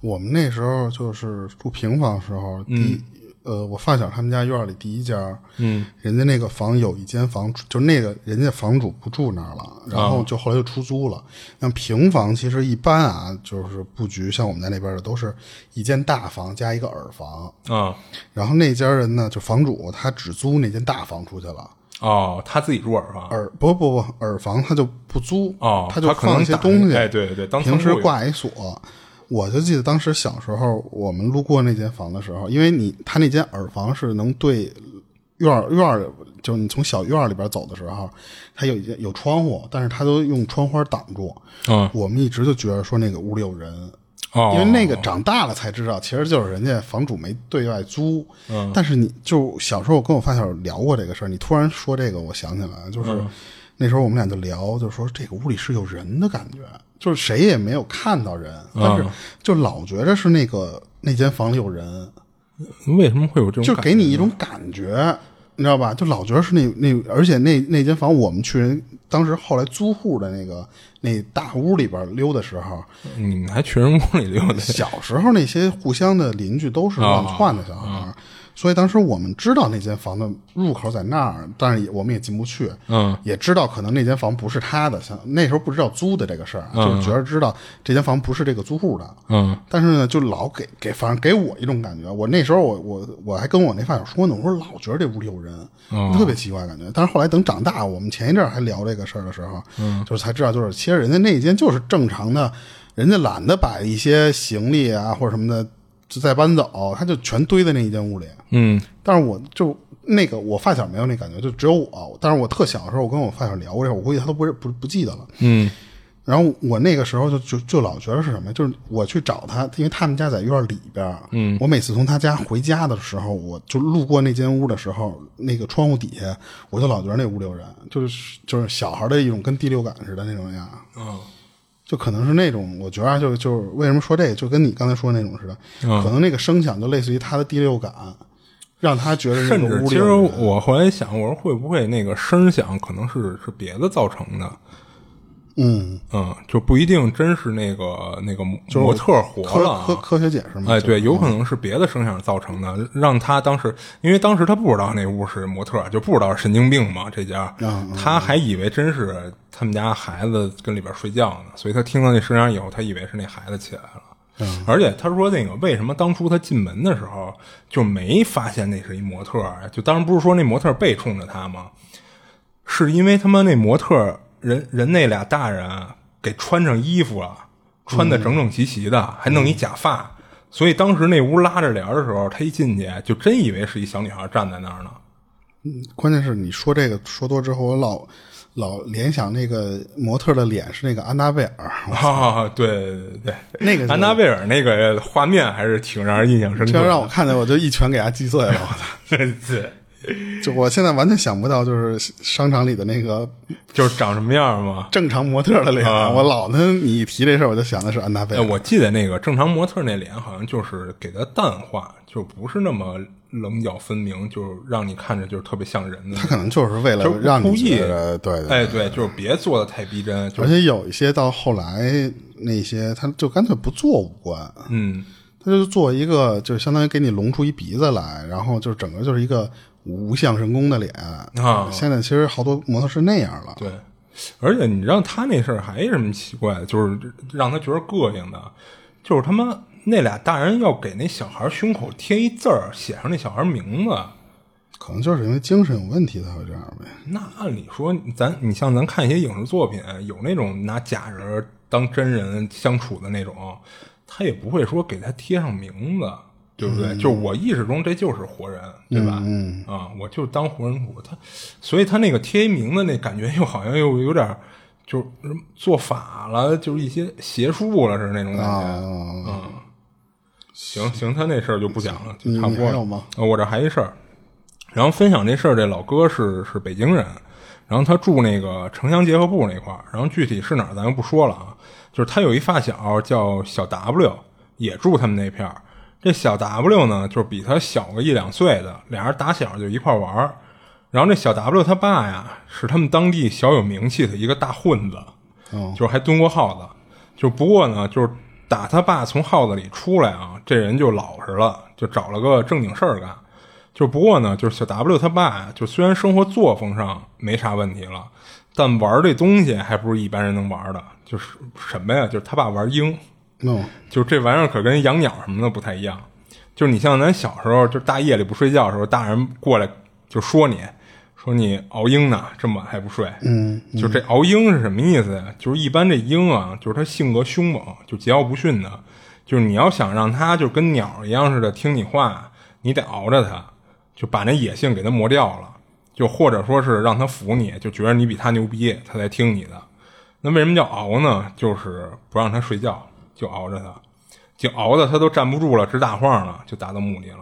我们那时候就是住平房时候，第一呃，我发小他们家院里第一家，嗯，人家那个房有一间房，就那个人家房主不住那儿了，然后就后来就出租了。像平房其实一般啊，就是布局像我们在那边的都是一间大房加一个耳房，啊、然后那家人呢，就房主他只租那间大房出去了。哦，他自己住耳房。耳不不不耳房他就不租哦他就可能放一些东西，哎对对对当平时挂一锁。我就记得当时小时候，我们路过那间房的时候，因为你他那间耳房是能对院院，就是你从小院里边走的时候，它有一间有窗户，但是他都用窗花挡住。嗯，我们一直就觉得说那个屋里有人，哦，因为那个长大了才知道，其实就是人家房主没对外租。嗯，但是你就小时候我跟我发小聊过这个事儿，你突然说这个，我想起来了，就是、那时候我们俩就聊，就说这个屋里是有人的感觉，就是谁也没有看到人，但是就老觉着是那个那间房里有人，为什么会有这种？就给你一种感觉。你知道吧？就老觉得是那那，而且那那间房我们去人当时后来租户的那个那大屋里边溜的时候，你们还去人屋里溜的？小时候那些互相的邻居都是乱窜的小孩儿，所以当时我们知道那间房的入口在那儿，但是也我们也进不去。嗯，也知道可能那间房不是他的，像那时候不知道租的这个事儿，就是觉得知道这间房不是这个租户的。嗯，但是呢，就老给给，反正给我一种感觉。我那时候我我我还跟我那发小说呢，我说老觉得这屋里有人，特别奇怪感觉。但是后来等长大，我们前一阵还聊这个事儿的时候，嗯，就是才知道，就是其实人家那间就是正常的，人家懒得把一些行李啊或者什么的就再搬走，他就全堆在那一间屋里。嗯但是我就那个我发小没有那感觉，就只有我。但是我特小的时候，我跟我发小聊过这，我估计他都不是不不记得了。嗯然后我那个时候就就就老觉得是什么呀？就是我去找他，因为他们家在院里边儿。嗯，我每次从他家回家的时候，我就路过那间屋的时候，那个窗户底下，我就老觉得那屋里有人，就是就是小孩的一种跟第六感似的那种样。嗯就可能是那种，我觉得就就是为什么说这个，就跟你刚才说的那种似的，嗯可能那个声响就类似于他的第六感，让他觉得那甚至其实我后来想，我说会不会那个声响可能是是别的造成的？嗯，嗯，就不一定真是那个那个模特活了啊。科科学解释嘛，哎，对，有可能是别的声响造成的，让他当时，因为当时他不知道那屋是模特，就不知道是神经病嘛，这家，嗯他还以为真是他们家孩子跟里边睡觉呢，所以他听到那声响以后，他以为是那孩子起来了。嗯而且他说那个为什么当初他进门的时候就没发现那是一模特？就当然不是说那模特儿背冲着他吗？是因为他妈那模特儿人人那俩大人给穿上衣服了，穿的整整齐齐的，还弄一假发，所以当时那屋拉着帘儿的时候，他一进去就真以为是一小女孩站在那儿呢。关键是你说这个说多之后，我老老联想那个模特的脸是那个安娜贝尔，啊，对对对，那个安娜贝尔那个画面还是挺让人印象深刻这的。要让我看见，我就一拳给他击碎了。我操！对，就我现在完全想不到，就是商场里的那个就是长什么样嘛。正常模特的脸。我老呢，你一提这事儿，我就想的是安娜贝哎，尔。我记得那个正常模特那脸好像就是给它淡化，就不是那么棱角分明，就是让你看着就是特别像人的。他可能就是为了让你故意对对哎，对，就是别做的太逼真，而且有一些到后来那些，他就干脆不做五官，嗯，他就做一个，就是相当于给你隆出一鼻子来，然后就整个就是一个无相神功的脸啊现在其实好多模特是那样了，对。而且你知道他那事儿还有什么奇怪的，就是让他觉得膈应的，就是他妈那俩大人要给那小孩胸口贴一字儿，写上那小孩名字。可能就是因为精神有问题才会这样呗。那按理说，咱你像咱看一些影视作品，有那种拿假人当真人相处的那种，他也不会说给他贴上名字，对不对？就我意识中这就是活人，对吧？嗯啊，我就当活人处他，所以他那个贴名的那感觉又好像又有点就是做法了，就是一些邪术了似的那种感觉。啊，嗯，行行，他那事儿就不讲了，就差不多了。吗啊我这还一事儿，然后分享这事儿，这老哥是是北京人，然后他住那个城乡结合部那块儿，然后具体是哪儿咱就不说了啊。就是他有一发小叫小 W，也住他们那片儿。这小 W 呢，就是比他小个一两岁的，俩人打小就一块玩儿。然后这小 W 他爸呀，是他们当地小有名气的一个大混子，哦就是还蹲过耗子。就不过呢，就是打他爸从耗子里出来啊，这人就老实了，就找了个正经事儿干。就不过呢，就是小 W 他爸呀，就虽然生活作风上没啥问题了，但玩这东西还不是一般人能玩的。就是什么呀？就是他爸玩鹰，no，就这玩意儿可跟养鸟什么的不太一样。就是你像咱小时候，就大夜里不睡觉的时候，大人过来就说你，说你熬鹰呢，这么晚还不睡。嗯，就这熬鹰是什么意思呀？就是一般这鹰啊，就是它性格凶猛，就桀骜不驯的。就是你要想让它就跟鸟一样似的听你话，你得熬着它，就把那野性给它磨掉了。就或者说是让它服你，就觉得你比它牛逼，它才听你的。那为什么叫熬呢？就是不让它睡觉，就熬着它，就熬的它都站不住了，直打晃了，就达到目的了。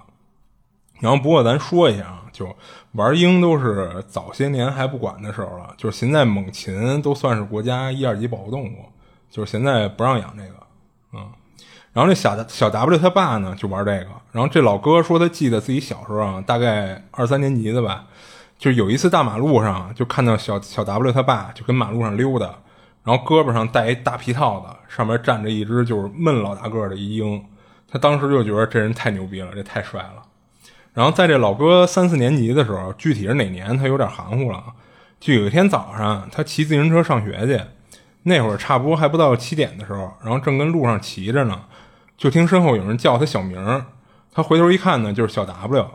然后不过咱说一下啊，就玩鹰都是早些年还不管的时候了，就是现在猛禽都算是国家一二级保护动物，就是现在不让养这个，嗯。然后这小小 W 他爸呢就玩这个，然后这老哥说他记得自己小时候啊，大概二三年级的吧，就有一次大马路上就看到小小 W 他爸就跟马路上溜达，然后胳膊上戴一大皮套子，上面站着一只就是闷老大个儿的一鹰，他当时就觉得这人太牛逼了，这太帅了。然后在这老哥三四年级的时候，具体是哪年他有点含糊了，就有一天早上他骑自行车上学去。那会儿差不多还不到七点的时候，然后正跟路上骑着呢，就听身后有人叫他小名儿他回头一看呢，就是小 W。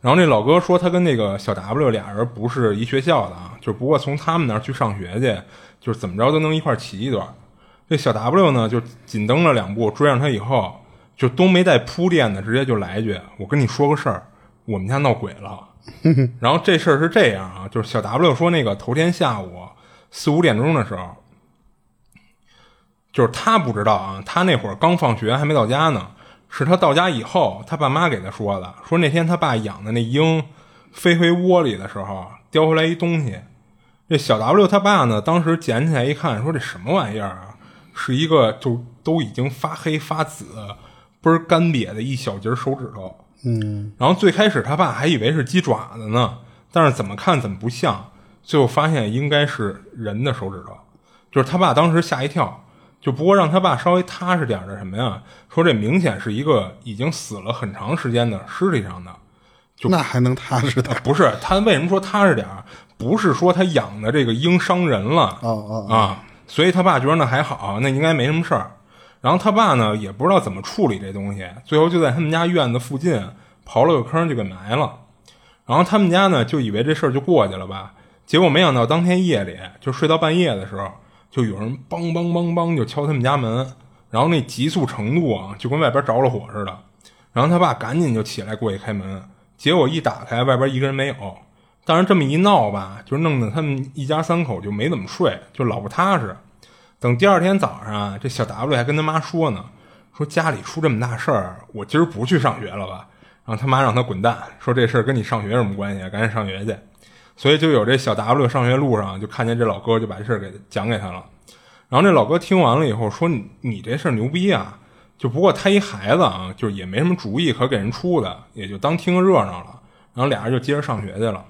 然后那老哥说他跟那个小 W 俩人不是一学校的啊，就不过从他们那儿去上学去，就是怎么着都能一块骑一段。这小 W 呢就紧蹬了两步追上他以后，就都没带铺垫的，直接就来一句：“我跟你说个事儿，我们家闹鬼了。”然后这事儿是这样啊，就是小 W 说那个头天下午四五点钟的时候。就是他不知道啊，他那会儿刚放学还没到家呢，是他到家以后，他爸妈给他说的，说那天他爸养的那鹰飞回窝里的时候叼回来一东西，这小 W 他爸呢，当时捡起来一看，说这什么玩意儿啊？是一个就都已经发黑发紫、倍儿干瘪的一小截手指头。嗯，然后最开始他爸还以为是鸡爪子呢，但是怎么看怎么不像，最后发现应该是人的手指头，就是他爸当时吓一跳。就不过让他爸稍微踏实点的什么呀？说这明显是一个已经死了很长时间的尸体上的，就那还能踏实点？不是他为什么说踏实点不是说他养的这个鹰伤人了哦哦啊，所以他爸觉得那还好，那应该没什么事儿。然后他爸呢也不知道怎么处理这东西，最后就在他们家院子附近刨了个坑就给埋了。然后他们家呢就以为这事儿就过去了吧，结果没想到当天夜里就睡到半夜的时候。就有人梆梆梆梆就敲他们家门，然后那急速程度啊，就跟外边着了火似的。然后他爸赶紧就起来过去开门，结果一打开，外边一个人没有。但是这么一闹吧，就弄得他们一家三口就没怎么睡，就老不踏实。等第二天早上，这小 W 还跟他妈说呢，说家里出这么大事儿，我今儿不去上学了吧。然后他妈让他滚蛋，说这事儿跟你上学什么关系？赶紧上学去。所以就有这小 W 上学路上就看见这老哥，就把这事儿给讲给他了。然后这老哥听完了以后说：“你你这事儿牛逼啊！就不过他一孩子啊，就也没什么主意可给人出的，也就当听个热闹了。”然后俩人就接着上学去了。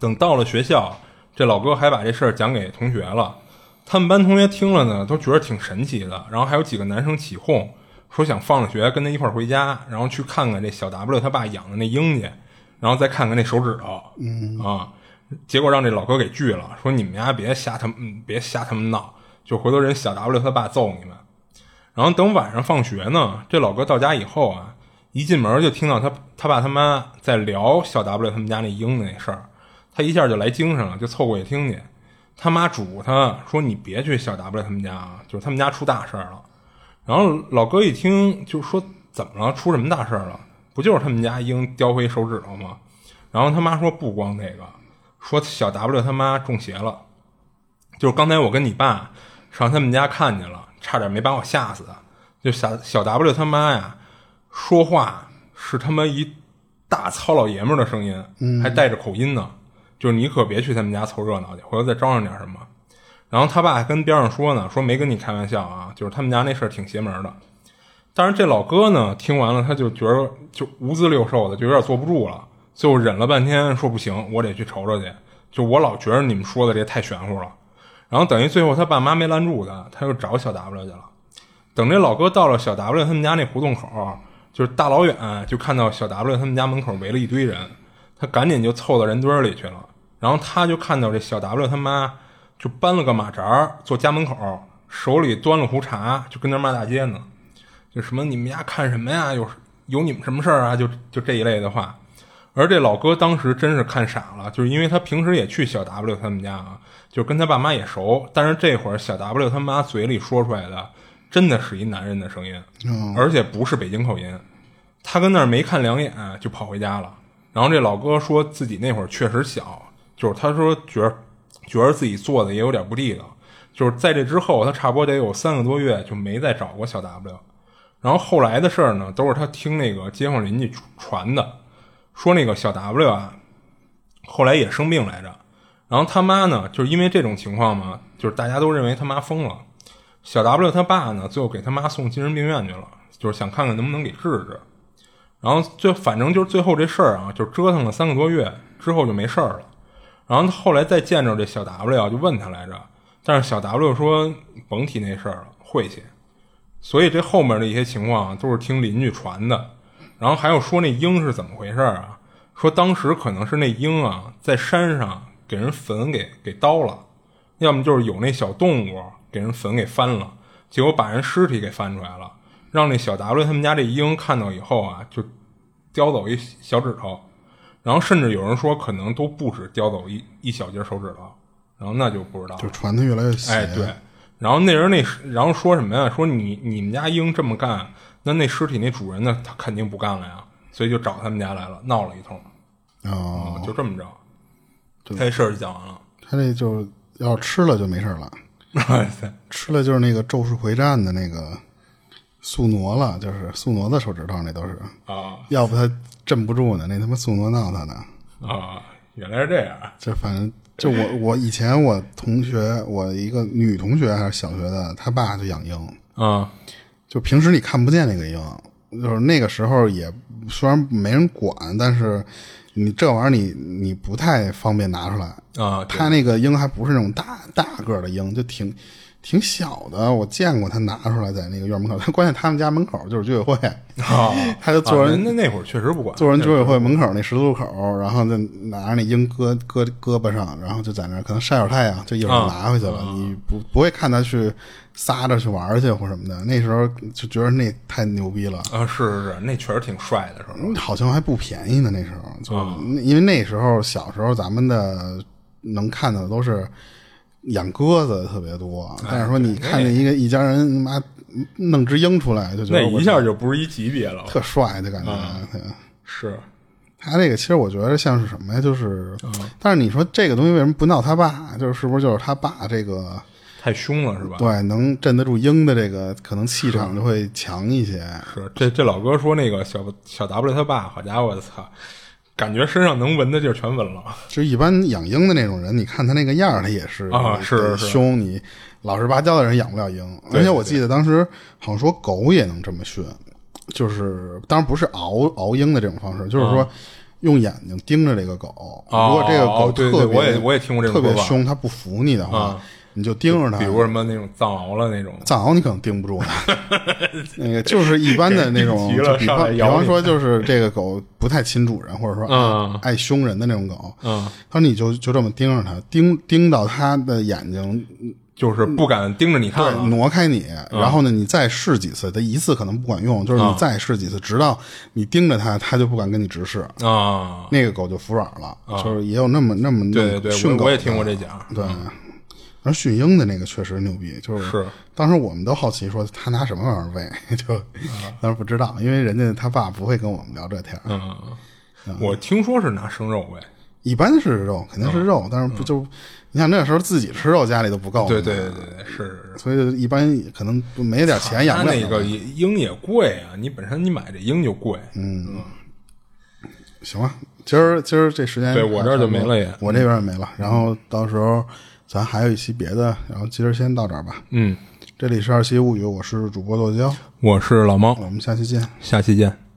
等到了学校，这老哥还把这事儿讲给同学了。他们班同学听了呢，都觉得挺神奇的。然后还有几个男生起哄，说想放了学跟他一块儿回家，然后去看看这小 W 他爸养的那鹰去。然后再看看那手指头，嗯啊，结果让这老哥给拒了，说你们家别瞎他们别瞎他们闹，就回头人小 W 他爸揍你们。然后等晚上放学呢，这老哥到家以后啊，一进门就听到他他爸他妈在聊小 W 他们家那鹰的那事儿，他一下就来精神了，就凑过去听去。他妈嘱他说：“你别去小 W 他们家啊，就是他们家出大事了。”然后老哥一听就说：“怎么了？出什么大事了？”不就是他们家鹰叼回手指头吗？然后他妈说不光那个，说小 W 他妈中邪了。就是刚才我跟你爸上他们家看见了，差点没把我吓死。就小小 W 他妈呀，说话是他妈一大糙老爷们的声音，还带着口音呢。就是你可别去他们家凑热闹去，回头再招上点什么。然后他爸还跟边上说呢，说没跟你开玩笑啊，就是他们家那事儿挺邪门的。但是这老哥呢，听完了他就觉得就无滋六兽的，就有点坐不住了，最后忍了半天，说不行，我得去瞅瞅去。就我老觉得你们说的这太玄乎了。然后等于最后他爸妈没拦住他，他又找小 W 去了。等这老哥到了小 W 他们家那胡同口，就是大老远就看到小 W 他们家门口围了一堆人，他赶紧就凑到人堆里去了。然后他就看到这小 W 他妈就搬了个马扎坐家门口，手里端了壶茶，就跟那骂大街呢。就什么你们家看什么呀？有有你们什么事儿啊？就就这一类的话。而这老哥当时真是看傻了，就是因为他平时也去小 W 他们家啊，就跟他爸妈也熟。但是这会儿小 W 他妈嘴里说出来的，真的是一男人的声音，而且不是北京口音。他跟那儿没看两眼就跑回家了。然后这老哥说自己那会儿确实小，就是他说觉得觉得自己做的也有点不地道。就是在这之后，他差不多得有三个多月就没再找过小 W。然后后来的事儿呢，都是他听那个街坊邻居传的，说那个小 W 啊，后来也生病来着。然后他妈呢，就是因为这种情况嘛，就是大家都认为他妈疯了。小 W 他爸呢，最后给他妈送精神病院去了，就是想看看能不能给治治。然后就反正就是最后这事儿啊，就折腾了三个多月之后就没事儿了。然后后来再见着这小 W 就问他来着，但是小 W 说甭提那事儿了，晦气。所以这后面的一些情况都是听邻居传的。然后还有说那鹰是怎么回事啊？说当时可能是那鹰啊在山上给人坟给给刀了，要么就是有那小动物给人坟给翻了，结果把人尸体给翻出来了，让那小 W 他们家这鹰看到以后啊就叼走一小指头，然后甚至有人说可能都不止叼走一一小截手指头，然后那就不知道了就传的越来越邪。哎，对，然后那人那然后说什么呀？说你你们家鹰这么干，那那尸体那主人呢？他肯定不干了呀，所以就找他们家来了，闹了一通，哦，就这么着，这事儿就讲完了。他这就要吃了就没事了，哎 对吃了就是那个《咒术回战》的那个宿傩了，就是宿傩的手指头那都是，啊要不他镇不住呢，那他妈宿傩闹他呢。啊，原来是这样。就反正就我 我以前我同学，我一个女同学还是小学的，她爸就养鹰，啊就平时你看不见那个鹰，就是那个时候也虽然没人管，但是你这玩意儿你你不太方便拿出来。啊，对他那个鹰还不是那种大大个儿的鹰，就挺挺小的。我见过他拿出来在那个院门口，他关键他们家门口就是居委会，啊，他就坐啊人那那会儿确实不管，坐人居委会门口那十字路口，然后就拿着那鹰搁搁胳膊上，然后就在那儿可能晒会儿太阳，就一会儿拿回去了。你不不会看他去撒着去玩去或什么的。那时候就觉得那太牛逼了。啊，是是是，那确实挺帅的，是吧？嗯好像还不便宜呢，那时候就、因为那时候小时候咱们的能看到的都是养鸽子特别多，但是说你看见一个一家人妈弄只鹰出来，就觉得那一下就不是一级别了，特帅的感觉。对是他这个其实我觉得像是什么呀？就是，但是你说这个东西为什么不闹他爸？就是是不是就是他爸这个太凶了，是吧？对能镇得住鹰的这个可能气场就会强一些。是这这老哥说那个小小 W 他爸，好家伙，我操，感觉身上能闻的地儿全闻了。就一般养鹰的那种人，你看他那个样儿，他也是啊是凶。你老实巴交的人养不了鹰，而且我记得当时好像说狗也能这么训，就是当然不是熬熬鹰的这种方式，就是说用眼睛盯着这个狗。哦如果这个狗特别，对我也我也听过这种说法特别凶，它不服你的话，啊你就盯着它。比如什么那种藏獒了那种，藏獒你可能盯不住它，那个就是一般的那种，比方比方说就是这个狗不太亲主人，或者说嗯。爱凶人的那种狗，嗯，他说你就就这么盯着它，盯盯到它的眼睛就是不敢盯着你看对。挪开你，然后呢你再试几次，它一次可能不管用，就是你再试几次，直到你盯着它，它就不敢跟你直视，啊，那个狗就服软了，就是也有那么那么对对对训狗我我也听过这讲。对。而驯鹰的那个确实牛逼，就是是当时我们都好奇说他拿什么玩意儿喂，就当时不知道，因为人家他爸不会跟我们聊这天儿，嗯，我听说是拿生肉喂。一般是肉，肯定是肉，但是不就你想那时候自己吃肉家里都不够，对对对对对，是。所以一般可能没点钱养不了那个鹰也贵啊，你本身你买这鹰就贵。嗯，行吧，今儿今儿这时间对我这儿就没了也我这边也没了。然后到时候咱还有一期别的，然后今儿先到这儿吧。嗯，这里是二七物语，我是主播剁椒，我是老猫，我们下期见。下期见。